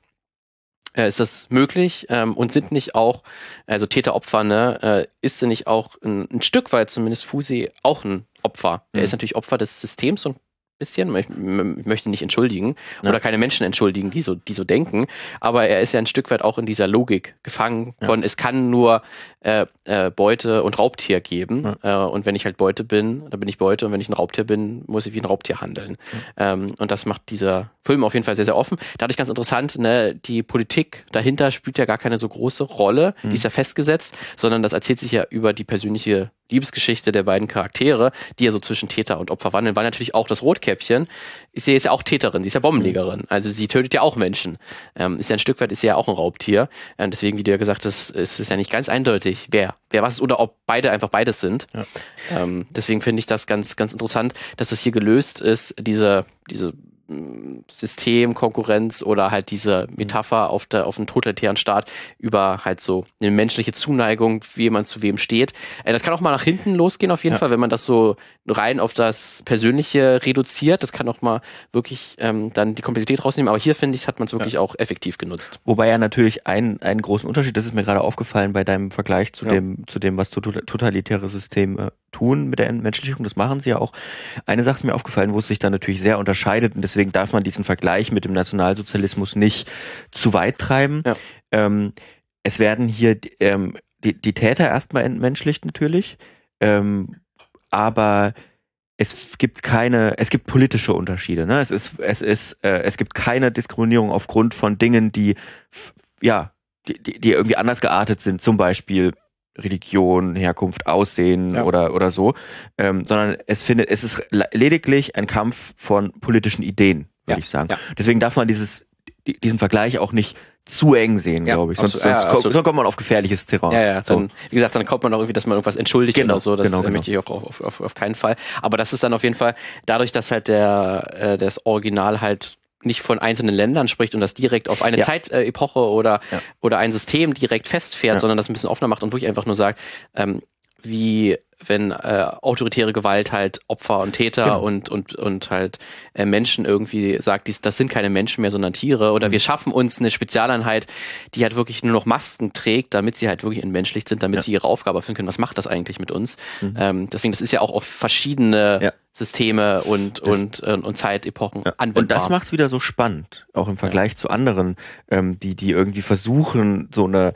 äh, ist das möglich ähm, und sind nicht auch, also Täter-Opfer, ne, äh, ist nicht auch ein, ein, Stück weit zumindest Fusi auch ein Opfer. Er mhm. ist natürlich Opfer des Systems und bisschen. Ich möchte nicht entschuldigen ja. oder keine Menschen entschuldigen, die so, die so denken. Aber er ist ja ein Stück weit auch in dieser Logik gefangen von, ja. es kann nur äh, äh, Beute und Raubtier geben. Ja. Äh, und wenn ich halt Beute bin, dann bin ich Beute. Und wenn ich ein Raubtier bin, muss ich wie ein Raubtier handeln. Ähm, und das macht dieser Film auf jeden Fall sehr, sehr offen. Dadurch ganz interessant, ne, die Politik dahinter spielt ja gar keine so große Rolle. Mhm. Die ist ja festgesetzt, sondern das erzählt sich ja über die persönliche Liebesgeschichte der beiden Charaktere, die ja so zwischen Täter und Opfer wandeln, weil natürlich auch das Rotkäppchen ist ja jetzt ja auch Täterin, sie ist ja Bombenlegerin, also sie tötet ja auch Menschen. Ähm, ist ja ein Stück weit, ist ja auch ein Raubtier. Ähm, deswegen, wie du ja gesagt hast, ist es ja nicht ganz eindeutig, wer, wer was ist oder ob beide einfach beides sind. Ja. Ähm, deswegen finde ich das ganz, ganz interessant, dass das hier gelöst ist, diese, diese System, Konkurrenz oder halt diese Metapher auf, der, auf einen totalitären Staat über halt so eine menschliche Zuneigung, wie jemand zu wem steht. Äh, das kann auch mal nach hinten losgehen auf jeden ja. Fall, wenn man das so rein auf das Persönliche reduziert. Das kann auch mal wirklich ähm, dann die Komplexität rausnehmen. Aber hier finde ich, hat man es wirklich ja. auch effektiv genutzt. Wobei ja natürlich ein, einen großen Unterschied, das ist mir gerade aufgefallen bei deinem Vergleich zu ja. dem, zu dem, was totalitäre Systeme tun mit der Entmenschlichung. Das machen sie ja auch. Eine Sache ist mir aufgefallen, wo es sich dann natürlich sehr unterscheidet und deswegen darf man diesen Vergleich mit dem Nationalsozialismus nicht zu weit treiben. Ja. Ähm, es werden hier ähm, die, die Täter erstmal entmenschlicht natürlich, ähm, aber es gibt keine, es gibt politische Unterschiede. Ne? Es ist, es ist, äh, es gibt keine Diskriminierung aufgrund von Dingen, die ja, die, die irgendwie anders geartet sind. Zum Beispiel Religion, Herkunft, Aussehen ja. oder, oder so, ähm, sondern es findet, es ist lediglich ein Kampf von politischen Ideen, würde ja. ich sagen. Ja. Deswegen darf man dieses, diesen Vergleich auch nicht zu eng sehen, ja, glaube ich. Sonst, sonst, ja, sonst, kommt man auf gefährliches Terrain. Ja, ja. Dann, wie gesagt, dann kommt man auch irgendwie, dass man irgendwas entschuldigt genau, oder so. Das genau, genau. möchte ich auch auf, auf, auf keinen Fall. Aber das ist dann auf jeden Fall, dadurch, dass halt der äh, das Original halt nicht von einzelnen Ländern spricht und das direkt auf eine ja. Zeitepoche oder, ja. oder ein System direkt festfährt, ja. sondern das ein bisschen offener macht und wirklich einfach nur sagt, ähm, wie wenn äh, autoritäre Gewalt halt Opfer und Täter genau. und, und, und halt äh, Menschen irgendwie sagt, dies, das sind keine Menschen mehr, sondern Tiere. Oder mhm. wir schaffen uns eine Spezialeinheit, die halt wirklich nur noch Masken trägt, damit sie halt wirklich entmenschlicht sind, damit ja. sie ihre Aufgabe erfüllen können. Was macht das eigentlich mit uns? Mhm. Ähm, deswegen, das ist ja auch auf verschiedene ja. Systeme und, das, und, und, und Zeitepochen ja. anwendbar. Und das macht es wieder so spannend, auch im Vergleich zu anderen, ähm, die, die irgendwie versuchen, so eine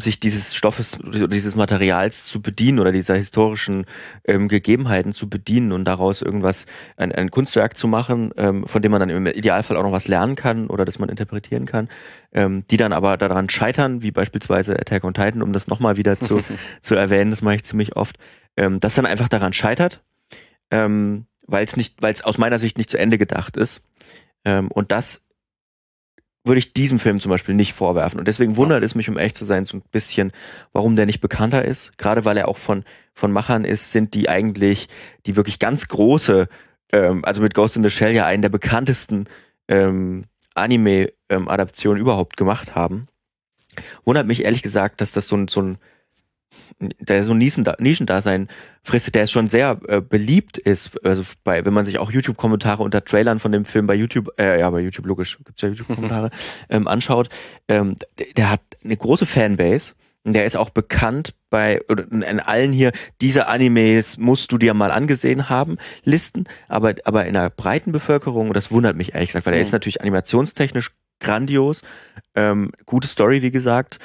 sich dieses Stoffes oder dieses Materials zu bedienen oder dieser historischen ähm, Gegebenheiten zu bedienen und daraus irgendwas, ein, ein Kunstwerk zu machen, ähm, von dem man dann im Idealfall auch noch was lernen kann oder das man interpretieren kann, ähm, die dann aber daran scheitern, wie beispielsweise Attack on Titan, um das nochmal wieder zu, zu erwähnen, das mache ich ziemlich oft, ähm, das dann einfach daran scheitert, ähm, weil es nicht, weil es aus meiner Sicht nicht zu Ende gedacht ist. Ähm, und das würde ich diesem Film zum Beispiel nicht vorwerfen. Und deswegen wundert es mich, um echt zu sein, so ein bisschen, warum der nicht bekannter ist. Gerade weil er auch von, von Machern ist, sind die eigentlich, die wirklich ganz große, ähm, also mit Ghost in the Shell ja einen der bekanntesten ähm, Anime-Adaptionen ähm, überhaupt gemacht haben. Wundert mich ehrlich gesagt, dass das so ein, so ein der so ein Nischendasein fristet, der schon sehr äh, beliebt ist, also bei, wenn man sich auch YouTube-Kommentare unter Trailern von dem Film bei YouTube, äh, ja, bei YouTube logisch, gibt's ja YouTube-Kommentare, ähm, anschaut, ähm, der, der hat eine große Fanbase. Und der ist auch bekannt bei, oder in allen hier, diese Animes musst du dir mal angesehen haben, Listen, aber, aber in der breiten Bevölkerung, und das wundert mich ehrlich gesagt, weil der mhm. ist natürlich animationstechnisch grandios, ähm, gute Story, wie gesagt,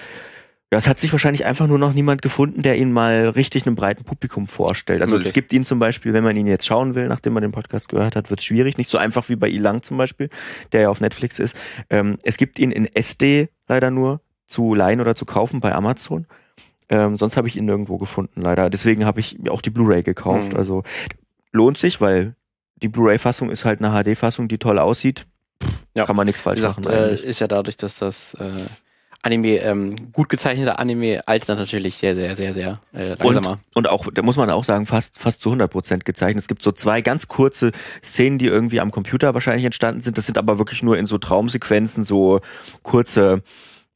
ja, es hat sich wahrscheinlich einfach nur noch niemand gefunden, der ihn mal richtig einem breiten Publikum vorstellt. Also es gibt ihn zum Beispiel, wenn man ihn jetzt schauen will, nachdem man den Podcast gehört hat, wird es schwierig. Nicht so einfach wie bei Ilang zum Beispiel, der ja auf Netflix ist. Ähm, es gibt ihn in SD leider nur zu leihen oder zu kaufen bei Amazon. Ähm, sonst habe ich ihn nirgendwo gefunden, leider. Deswegen habe ich auch die Blu-ray gekauft. Mhm. Also lohnt sich, weil die Blu-ray-Fassung ist halt eine HD-Fassung, die toll aussieht. Pff, ja. Kann man nichts falsch gesagt, machen. Äh, ist ja dadurch, dass das äh Anime, ähm, gut gezeichneter Anime altert natürlich sehr, sehr, sehr, sehr äh, langsamer. Und, und auch, da muss man auch sagen, fast, fast zu 100 Prozent gezeichnet. Es gibt so zwei ganz kurze Szenen, die irgendwie am Computer wahrscheinlich entstanden sind. Das sind aber wirklich nur in so Traumsequenzen, so kurze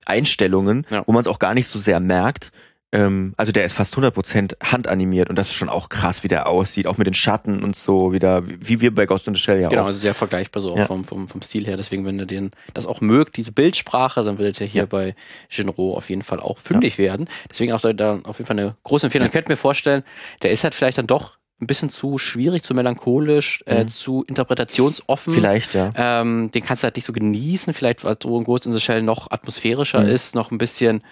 Einstellungen, ja. wo man es auch gar nicht so sehr merkt. Ähm, also der ist fast 100% handanimiert und das ist schon auch krass, wie der aussieht, auch mit den Schatten und so wieder, wie wir bei Ghost in the Shell ja genau, auch. Genau, also sehr vergleichbar so ja. vom, vom, vom Stil her. Deswegen, wenn ihr den das auch mögt, diese Bildsprache, dann werdet ihr hier ja. bei Genro auf jeden Fall auch fündig ja. werden. Deswegen auch da auf jeden Fall eine große Empfehlung. Ich könnte mir vorstellen, der ist halt vielleicht dann doch ein bisschen zu schwierig, zu melancholisch, äh, mhm. zu interpretationsoffen. Vielleicht, ja. Ähm, den kannst du halt nicht so genießen, vielleicht weil Drogen Ghost in the Shell noch atmosphärischer mhm. ist, noch ein bisschen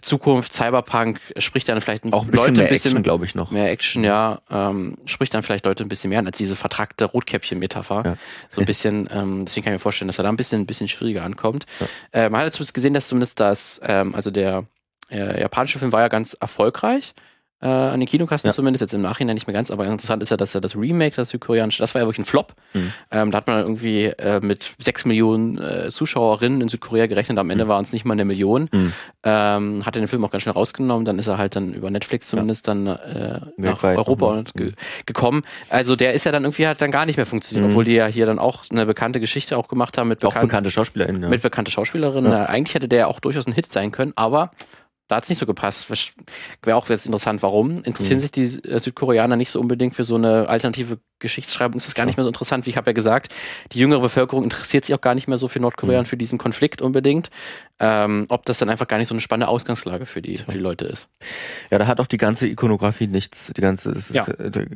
Zukunft, Cyberpunk, spricht dann vielleicht auch ein bisschen Leute mehr ein bisschen Action, glaube ich noch. Mehr Action, ja. Ähm, spricht dann vielleicht Leute ein bisschen mehr an als diese vertrackte Rotkäppchen-Metapher. Ja. So ein bisschen, ähm, deswegen kann ich mir vorstellen, dass er da ein bisschen, ein bisschen schwieriger ankommt. Ja. Äh, man hat zumindest gesehen, dass zumindest das, ähm, also der äh, japanische Film war ja ganz erfolgreich äh, an den Kinokasten ja. zumindest, jetzt im Nachhinein nicht mehr ganz, aber interessant ist ja, dass er das Remake, das südkoreanische, das war ja wirklich ein Flop. Mhm. Ähm, da hat man irgendwie äh, mit sechs Millionen äh, Zuschauerinnen in Südkorea gerechnet, am Ende mhm. waren es nicht mal eine Million. Mhm. Ähm, hat den Film auch ganz schnell rausgenommen, dann ist er halt dann über Netflix zumindest ja. dann äh, nach Europa ge gekommen. Also der ist ja dann irgendwie halt dann gar nicht mehr funktioniert, mhm. obwohl die ja hier dann auch eine bekannte Geschichte auch gemacht haben mit, bekan bekannte Schauspielerinnen. Ja. Mit bekannte Schauspielerinnen. Ja. Eigentlich hätte der ja auch durchaus ein Hit sein können, aber da hat es nicht so gepasst. Wäre auch jetzt interessant, warum. Interessieren mhm. sich die äh, Südkoreaner nicht so unbedingt für so eine alternative Geschichtsschreibung? Ist das gar nicht mehr so interessant, wie ich habe ja gesagt. Die jüngere Bevölkerung interessiert sich auch gar nicht mehr so für Nordkorea mhm. und für diesen Konflikt unbedingt. Ähm, ob das dann einfach gar nicht so eine spannende Ausgangslage für die, für die Leute ist. Ja, da hat auch die ganze Ikonografie nichts, die ganze ja.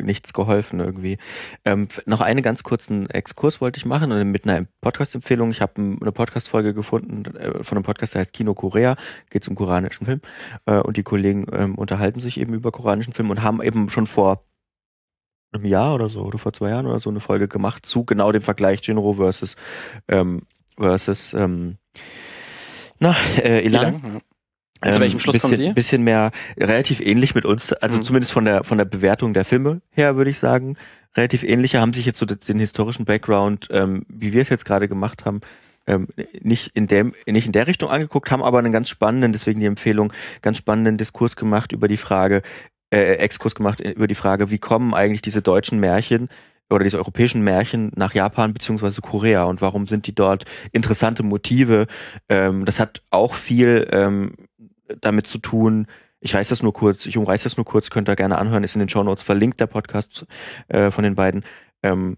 nichts geholfen irgendwie. Ähm, noch einen ganz kurzen Exkurs wollte ich machen mit einer Podcast-Empfehlung. Ich habe eine Podcast-Folge gefunden äh, von einem Podcast, der heißt Kino Korea, geht zum koreanischen Film. Äh, und die Kollegen ähm, unterhalten sich eben über koreanischen Film und haben eben schon vor einem Jahr oder so, oder vor zwei Jahren oder so eine Folge gemacht zu genau dem Vergleich Jinro versus ähm, versus ähm, na, äh, Elan. Elan Also welchem Schluss bisschen, kommen Sie? Bisschen mehr, relativ ähnlich mit uns, also mhm. zumindest von der von der Bewertung der Filme her, würde ich sagen. Relativ ähnliche haben sich jetzt so den historischen Background, ähm, wie wir es jetzt gerade gemacht haben, ähm, nicht in dem nicht in der Richtung angeguckt, haben aber einen ganz spannenden, deswegen die Empfehlung, ganz spannenden Diskurs gemacht über die Frage, äh, Exkurs gemacht über die Frage, wie kommen eigentlich diese deutschen Märchen oder diese europäischen Märchen nach Japan beziehungsweise Korea und warum sind die dort interessante Motive? Ähm, das hat auch viel ähm, damit zu tun, ich reiß das nur kurz, ich umreiß das nur kurz, könnt ihr gerne anhören, ist in den Show Notes verlinkt, der Podcast äh, von den beiden. Ähm,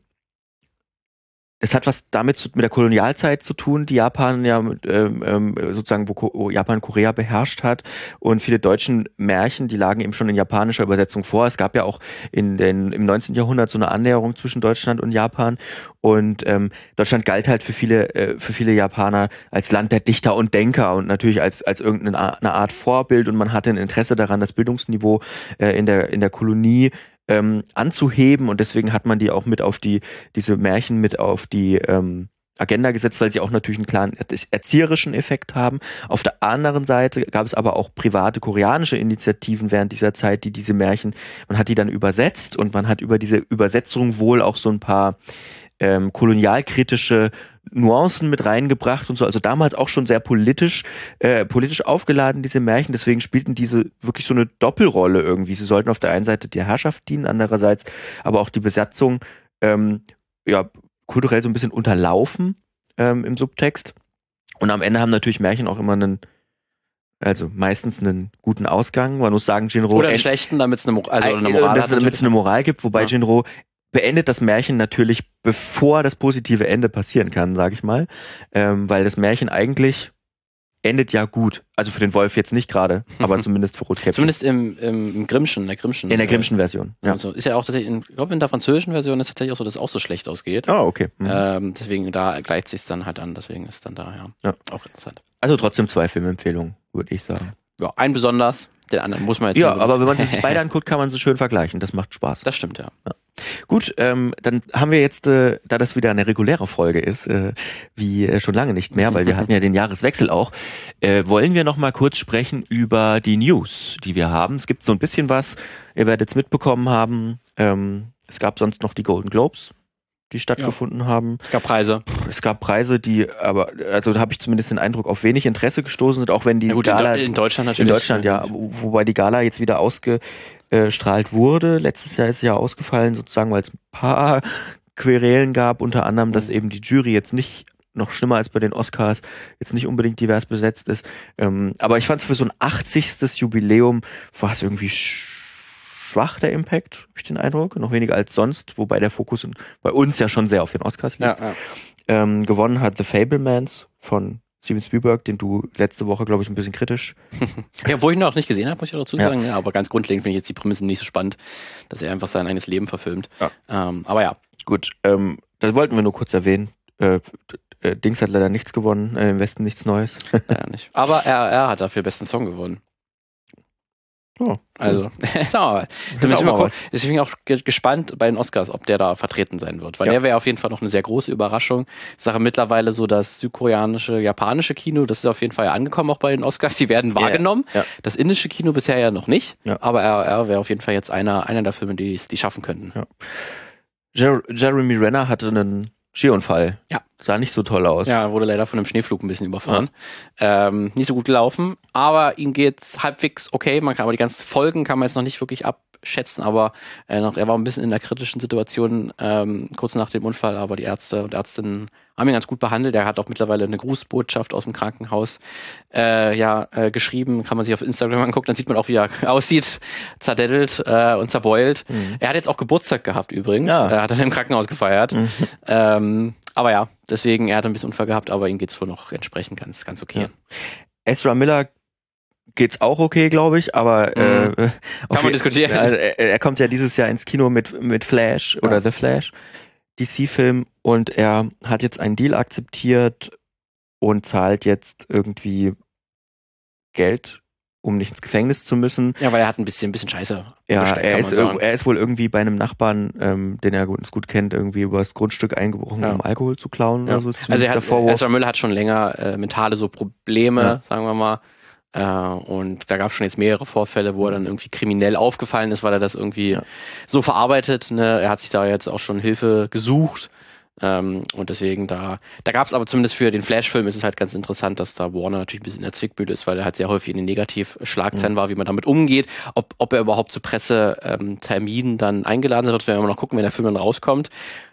es hat was damit zu, mit der Kolonialzeit zu tun, die Japan ja ähm, ähm, sozusagen, wo, wo Japan Korea beherrscht hat und viele deutschen Märchen, die lagen eben schon in japanischer Übersetzung vor. Es gab ja auch in den, im 19. Jahrhundert so eine Annäherung zwischen Deutschland und Japan und ähm, Deutschland galt halt für viele äh, für viele Japaner als Land der Dichter und Denker und natürlich als als irgendeine Art Vorbild und man hatte ein Interesse daran, das Bildungsniveau äh, in der in der Kolonie ähm, anzuheben und deswegen hat man die auch mit auf die, diese Märchen mit auf die ähm, Agenda gesetzt, weil sie auch natürlich einen klaren erzieherischen Effekt haben. Auf der anderen Seite gab es aber auch private koreanische Initiativen während dieser Zeit, die diese Märchen, man hat die dann übersetzt und man hat über diese Übersetzung wohl auch so ein paar ähm, kolonialkritische Nuancen mit reingebracht und so. Also damals auch schon sehr politisch, äh, politisch aufgeladen, diese Märchen. Deswegen spielten diese wirklich so eine Doppelrolle irgendwie. Sie sollten auf der einen Seite der Herrschaft dienen, andererseits aber auch die Besatzung ähm, ja, kulturell so ein bisschen unterlaufen ähm, im Subtext. Und am Ende haben natürlich Märchen auch immer einen, also meistens einen guten Ausgang. Man muss sagen, Jinro. Oder einen schlechten, damit es eine, also eine Moral, damit es eine Moral gibt, wobei ja. Jinro beendet das Märchen natürlich, bevor das positive Ende passieren kann, sage ich mal. Ähm, weil das Märchen eigentlich endet ja gut. Also für den Wolf jetzt nicht gerade, aber zumindest für Rotkäppchen. Zumindest im, im, im Grimmschen, in der Grimmschen. In der Grimmschen Version. Ja. Also ist ja auch tatsächlich, ich glaube in der französischen Version ist tatsächlich auch so, dass es auch so schlecht ausgeht. Ah, oh, okay. Mhm. Ähm, deswegen da gleicht sich dann halt an, deswegen ist dann da ja, ja. auch interessant. Also trotzdem zwei Filmempfehlungen, würde ich sagen. Ja, ein besonders, den anderen muss man jetzt. Ja, aber wenn man sich beide anguckt, kann man sie schön vergleichen. Das macht Spaß. Das stimmt, ja. ja. Gut, ähm, dann haben wir jetzt, äh, da das wieder eine reguläre Folge ist, äh, wie äh, schon lange nicht mehr, weil wir hatten ja den Jahreswechsel auch, äh, wollen wir noch mal kurz sprechen über die News, die wir haben. Es gibt so ein bisschen was, ihr werdet es mitbekommen haben. Ähm, es gab sonst noch die Golden Globes, die stattgefunden ja. haben. Es gab Preise. Es gab Preise, die aber, also da habe ich zumindest den Eindruck, auf wenig Interesse gestoßen sind, auch wenn die ja, gut, Gala in, in, Deutschland natürlich. In Deutschland, ja, wobei die Gala jetzt wieder ausgestrahlt wurde. Letztes Jahr ist sie ja ausgefallen, sozusagen, weil es ein paar Querelen gab, unter anderem, dass mhm. eben die Jury jetzt nicht noch schlimmer als bei den Oscars, jetzt nicht unbedingt divers besetzt ist. Ähm, aber ich fand es für so ein 80. Jubiläum war es irgendwie schwach, der Impact, habe ich den Eindruck. Noch weniger als sonst, wobei der Fokus bei uns ja schon sehr auf den Oscars liegt. Ja, ja. Ähm, gewonnen hat The Fablemans von Steven Spielberg, den du letzte Woche, glaube ich, ein bisschen kritisch. ja, wo ich ihn auch nicht gesehen habe, muss ich dazu sagen. Ja. ja aber ganz grundlegend finde ich jetzt die Prämisse nicht so spannend, dass er einfach sein eigenes Leben verfilmt. Ja. Ähm, aber ja. Gut, ähm, das wollten wir nur kurz erwähnen. Äh, äh, Dings hat leider nichts gewonnen, äh, im Westen nichts Neues. ja, nicht. Aber er, er hat dafür besten Song gewonnen. Oh, also. Da müssen wir ich bin auch gespannt bei den Oscars, ob der da vertreten sein wird. Weil ja. der wäre auf jeden Fall noch eine sehr große Überraschung. Ich sage mittlerweile so, das südkoreanische, japanische Kino, das ist auf jeden Fall ja angekommen auch bei den Oscars. Die werden wahrgenommen. Ja. Das indische Kino bisher ja noch nicht. Ja. Aber er, er wäre auf jeden Fall jetzt einer, einer der Filme, die es die schaffen könnten. Ja. Jer Jeremy Renner hatte einen Skiunfall. Ja. Sah nicht so toll aus. Ja, wurde leider von einem Schneeflug ein bisschen überfahren. Ja. Ähm, nicht so gut gelaufen, aber ihm geht's halbwegs okay. Man kann aber die ganzen Folgen kann man jetzt noch nicht wirklich abschätzen, aber äh, noch, er war ein bisschen in der kritischen Situation ähm, kurz nach dem Unfall, aber die Ärzte und Ärztinnen haben ihn ganz gut behandelt. Er hat auch mittlerweile eine Grußbotschaft aus dem Krankenhaus äh, ja, äh, geschrieben. Kann man sich auf Instagram angucken, dann sieht man auch, wie er aussieht, zerdettelt äh, und zerbeult. Mhm. Er hat jetzt auch Geburtstag gehabt übrigens. Ja. Er hat dann im Krankenhaus gefeiert. Mhm. Ähm, aber ja, deswegen, er hat ein bisschen Unfall gehabt, aber ihm geht's wohl noch entsprechend ganz, ganz okay. Ja. Ezra Miller geht's auch okay, glaube ich, aber mhm. äh, kann man diskutieren. Er, er, kommt ja dieses Jahr ins Kino mit mit Flash oder The Flash. DC-Film und er hat jetzt einen Deal akzeptiert und zahlt jetzt irgendwie Geld, um nicht ins Gefängnis zu müssen. Ja, weil er hat ein bisschen, ein bisschen Scheiße. Ja, er ist, er ist wohl irgendwie bei einem Nachbarn, ähm, den er gut, gut kennt, irgendwie übers Grundstück eingebrochen, ja. um Alkohol zu klauen ja. oder so. Also er hat, Ezra Müller hat schon länger äh, mentale so Probleme, ja. sagen wir mal. Äh, und da gab es schon jetzt mehrere Vorfälle, wo er dann irgendwie kriminell aufgefallen ist, weil er das irgendwie so verarbeitet. Ne? Er hat sich da jetzt auch schon Hilfe gesucht. Ähm, und deswegen da, da gab es aber zumindest für den Flash-Film ist es halt ganz interessant, dass da Warner natürlich ein bisschen in der Zwickmühle ist, weil er halt sehr häufig in den Negativschlagzeilen mhm. war, wie man damit umgeht, ob, ob er überhaupt zu Presseterminen ähm, dann eingeladen wird, werden wir noch gucken, wenn der Film dann rauskommt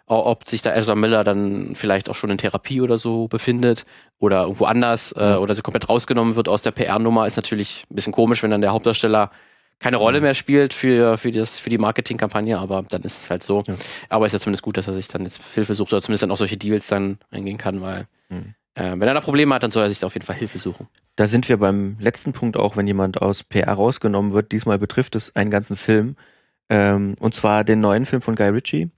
ob sich da Ezra Miller dann vielleicht auch schon in Therapie oder so befindet oder irgendwo anders äh, oder sie komplett rausgenommen wird aus der PR-Nummer, ist natürlich ein bisschen komisch, wenn dann der Hauptdarsteller keine Rolle mehr spielt für, für, das, für die Marketingkampagne, aber dann ist es halt so. Ja. Aber es ist ja zumindest gut, dass er sich dann jetzt Hilfe sucht oder zumindest dann auch solche Deals dann eingehen kann, weil mhm. äh, wenn er da Probleme hat, dann soll er sich da auf jeden Fall Hilfe suchen. Da sind wir beim letzten Punkt auch, wenn jemand aus PR rausgenommen wird. Diesmal betrifft es einen ganzen Film. Ähm, und zwar den neuen Film von Guy Ritchie.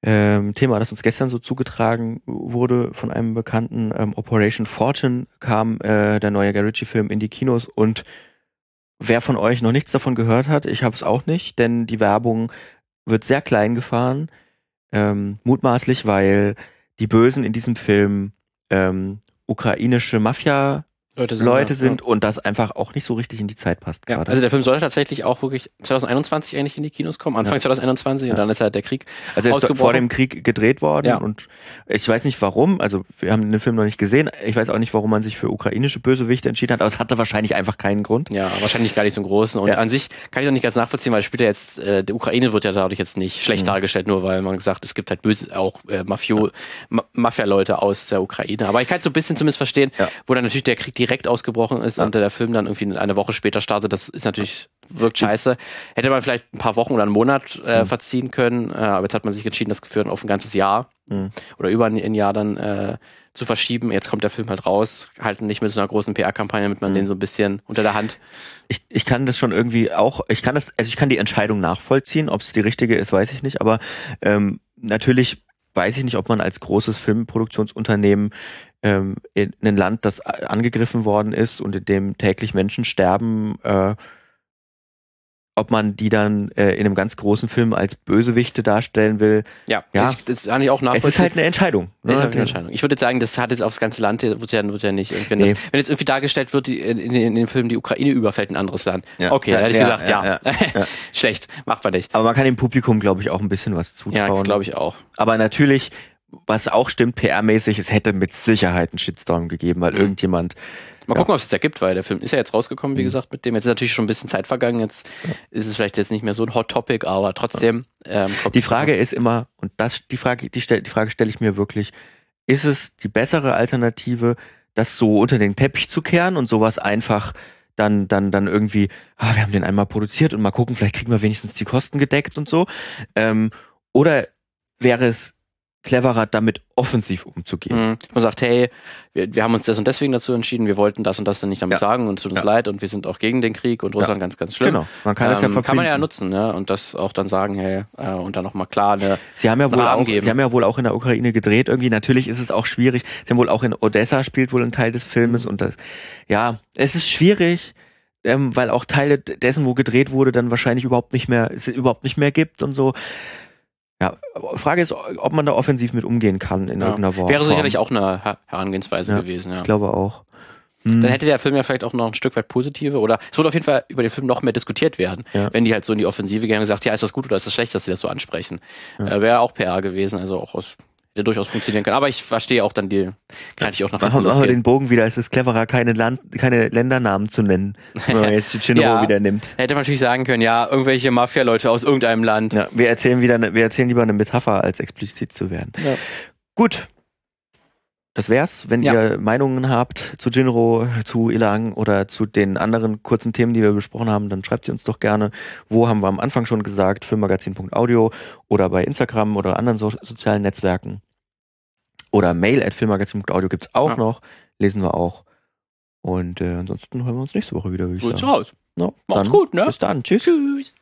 Ähm, Thema, das uns gestern so zugetragen wurde von einem Bekannten, ähm, Operation Fortune kam äh, der neue Guy Ritchie-Film in die Kinos und Wer von euch noch nichts davon gehört hat, ich habe es auch nicht, denn die Werbung wird sehr klein gefahren, ähm, mutmaßlich, weil die Bösen in diesem Film ähm, ukrainische Mafia Leute sind, Leute sind ja. und das einfach auch nicht so richtig in die Zeit passt gerade. Ja, also der Film sollte tatsächlich auch wirklich 2021 eigentlich in die Kinos kommen, Anfang ja. 2021 und dann ist halt der Krieg Also er ist vor dem Krieg gedreht worden und ich weiß nicht warum, also wir haben den Film noch nicht gesehen, ich weiß auch nicht, warum man sich für ukrainische Bösewichte entschieden hat, aber es hatte wahrscheinlich einfach keinen Grund. Ja, wahrscheinlich gar nicht so einen großen und an sich kann ich auch nicht ganz nachvollziehen, weil später jetzt, äh, die Ukraine wird ja dadurch jetzt nicht schlecht mhm. dargestellt, nur weil man gesagt, es gibt halt böse, auch äh, Mafio, Ma Mafia-Leute aus der Ukraine. Aber ich kann es so ein bisschen zumindest verstehen, wo dann natürlich der Krieg direkt ausgebrochen ist ist ja. und der Film dann irgendwie eine Woche später startet, das ist natürlich, wirkt scheiße. Hätte man vielleicht ein paar Wochen oder einen Monat äh, mhm. verziehen können, äh, aber jetzt hat man sich entschieden, das für auf ein ganzes Jahr mhm. oder über ein, ein, Jahr dann äh, zu verschieben. Jetzt kommt der Film halt raus, halt nicht mit so einer großen PR-Kampagne, damit man mhm. den so ein bisschen unter der Hand. Ich, ich kann das schon irgendwie auch, ich kann das, also ich kann die Entscheidung nachvollziehen, ob es die richtige ist, weiß ich nicht, aber ähm, natürlich weiß ich nicht, ob man als großes Filmproduktionsunternehmen ähm, in ein Land, das angegriffen worden ist und in dem täglich Menschen sterben, äh, ob man die dann äh, in einem ganz großen Film als Bösewichte darstellen will. Ja, ja. Das, das ist eigentlich auch nachvollziehbar. Es ist halt eine Entscheidung. Ne? Halt eine Entscheidung. Ich würde jetzt sagen, das hat jetzt aufs ganze Land, wird ja, wird ja nicht. Wenn, nee. das, wenn jetzt irgendwie dargestellt wird, die, in, in, den Filmen, die Ukraine überfällt ein anderes Land. Ja. Okay, da hätte ich gesagt, ja. Schlecht, macht man nicht. Aber man kann dem Publikum, glaube ich, auch ein bisschen was zutrauen. Ja, glaube ich auch. Aber natürlich was auch stimmt, PR-mäßig, es hätte mit Sicherheit einen Shitstorm gegeben, weil mhm. irgendjemand. Mal gucken, ja. ob es das ergibt, weil der Film ist ja jetzt rausgekommen, wie mhm. gesagt, mit dem. Jetzt ist natürlich schon ein bisschen Zeit vergangen, jetzt ja. ist es vielleicht jetzt nicht mehr so ein Hot Topic, aber trotzdem. Ähm, die Frage ist immer, und das, die Frage, die, stell, die Frage stelle ich mir wirklich, ist es die bessere Alternative, das so unter den Teppich zu kehren und sowas einfach dann, dann, dann irgendwie, ah, wir haben den einmal produziert und mal gucken, vielleicht kriegen wir wenigstens die Kosten gedeckt und so. Ähm, oder wäre es cleverer, damit offensiv umzugehen. Mhm. Man sagt, hey, wir, wir haben uns das und deswegen dazu entschieden, wir wollten das und das dann nicht damit ja. sagen und es tut uns ja. leid und wir sind auch gegen den Krieg und Russland ja. ganz, ganz schlimm. Genau, man kann ähm, das ja verkünden. Kann man ja nutzen, ne? Und das auch dann sagen, hey, äh, und dann nochmal klar eine Sie haben ja wohl auch, geben. Sie haben ja wohl auch in der Ukraine gedreht irgendwie. Natürlich ist es auch schwierig. Sie haben wohl auch in Odessa spielt wohl ein Teil des Filmes mhm. und das, ja, es ist schwierig. Ähm, weil auch Teile dessen, wo gedreht wurde, dann wahrscheinlich überhaupt nicht mehr, es überhaupt nicht mehr gibt und so. Ja, Frage ist, ob man da offensiv mit umgehen kann in ja. irgendeiner Form. Wäre sicherlich auch eine Herangehensweise ja, gewesen, ja. Ich glaube auch. Hm. Dann hätte der Film ja vielleicht auch noch ein Stück weit positive oder es würde auf jeden Fall über den Film noch mehr diskutiert werden, ja. wenn die halt so in die Offensive gehen und gesagt, ja, ist das gut oder ist das schlecht, dass sie das so ansprechen. Äh, Wäre auch PR gewesen, also auch aus der durchaus funktionieren kann. Aber ich verstehe auch dann die, kann ich auch noch Machen wir den Bogen wieder. Es ist cleverer, keine, Land, keine Ländernamen zu nennen, wenn man jetzt die Chinro ja, wieder nimmt. Hätte man natürlich sagen können, ja, irgendwelche Mafia-Leute aus irgendeinem Land. Ja, wir erzählen wieder, wir erzählen lieber eine Metapher, als explizit zu werden. Ja. Gut. Das wär's. Wenn ja. ihr Meinungen habt zu Jinro, zu Ilang oder zu den anderen kurzen Themen, die wir besprochen haben, dann schreibt sie uns doch gerne. Wo haben wir am Anfang schon gesagt? Filmmagazin.audio oder bei Instagram oder anderen so sozialen Netzwerken. Oder mail at filmmagazin.audio gibt's auch ja. noch. Lesen wir auch. Und äh, ansonsten hören wir uns nächste Woche wieder, würde ich sagen. raus. No, Macht's gut, ne? Bis dann. Tschüss. Tschüss.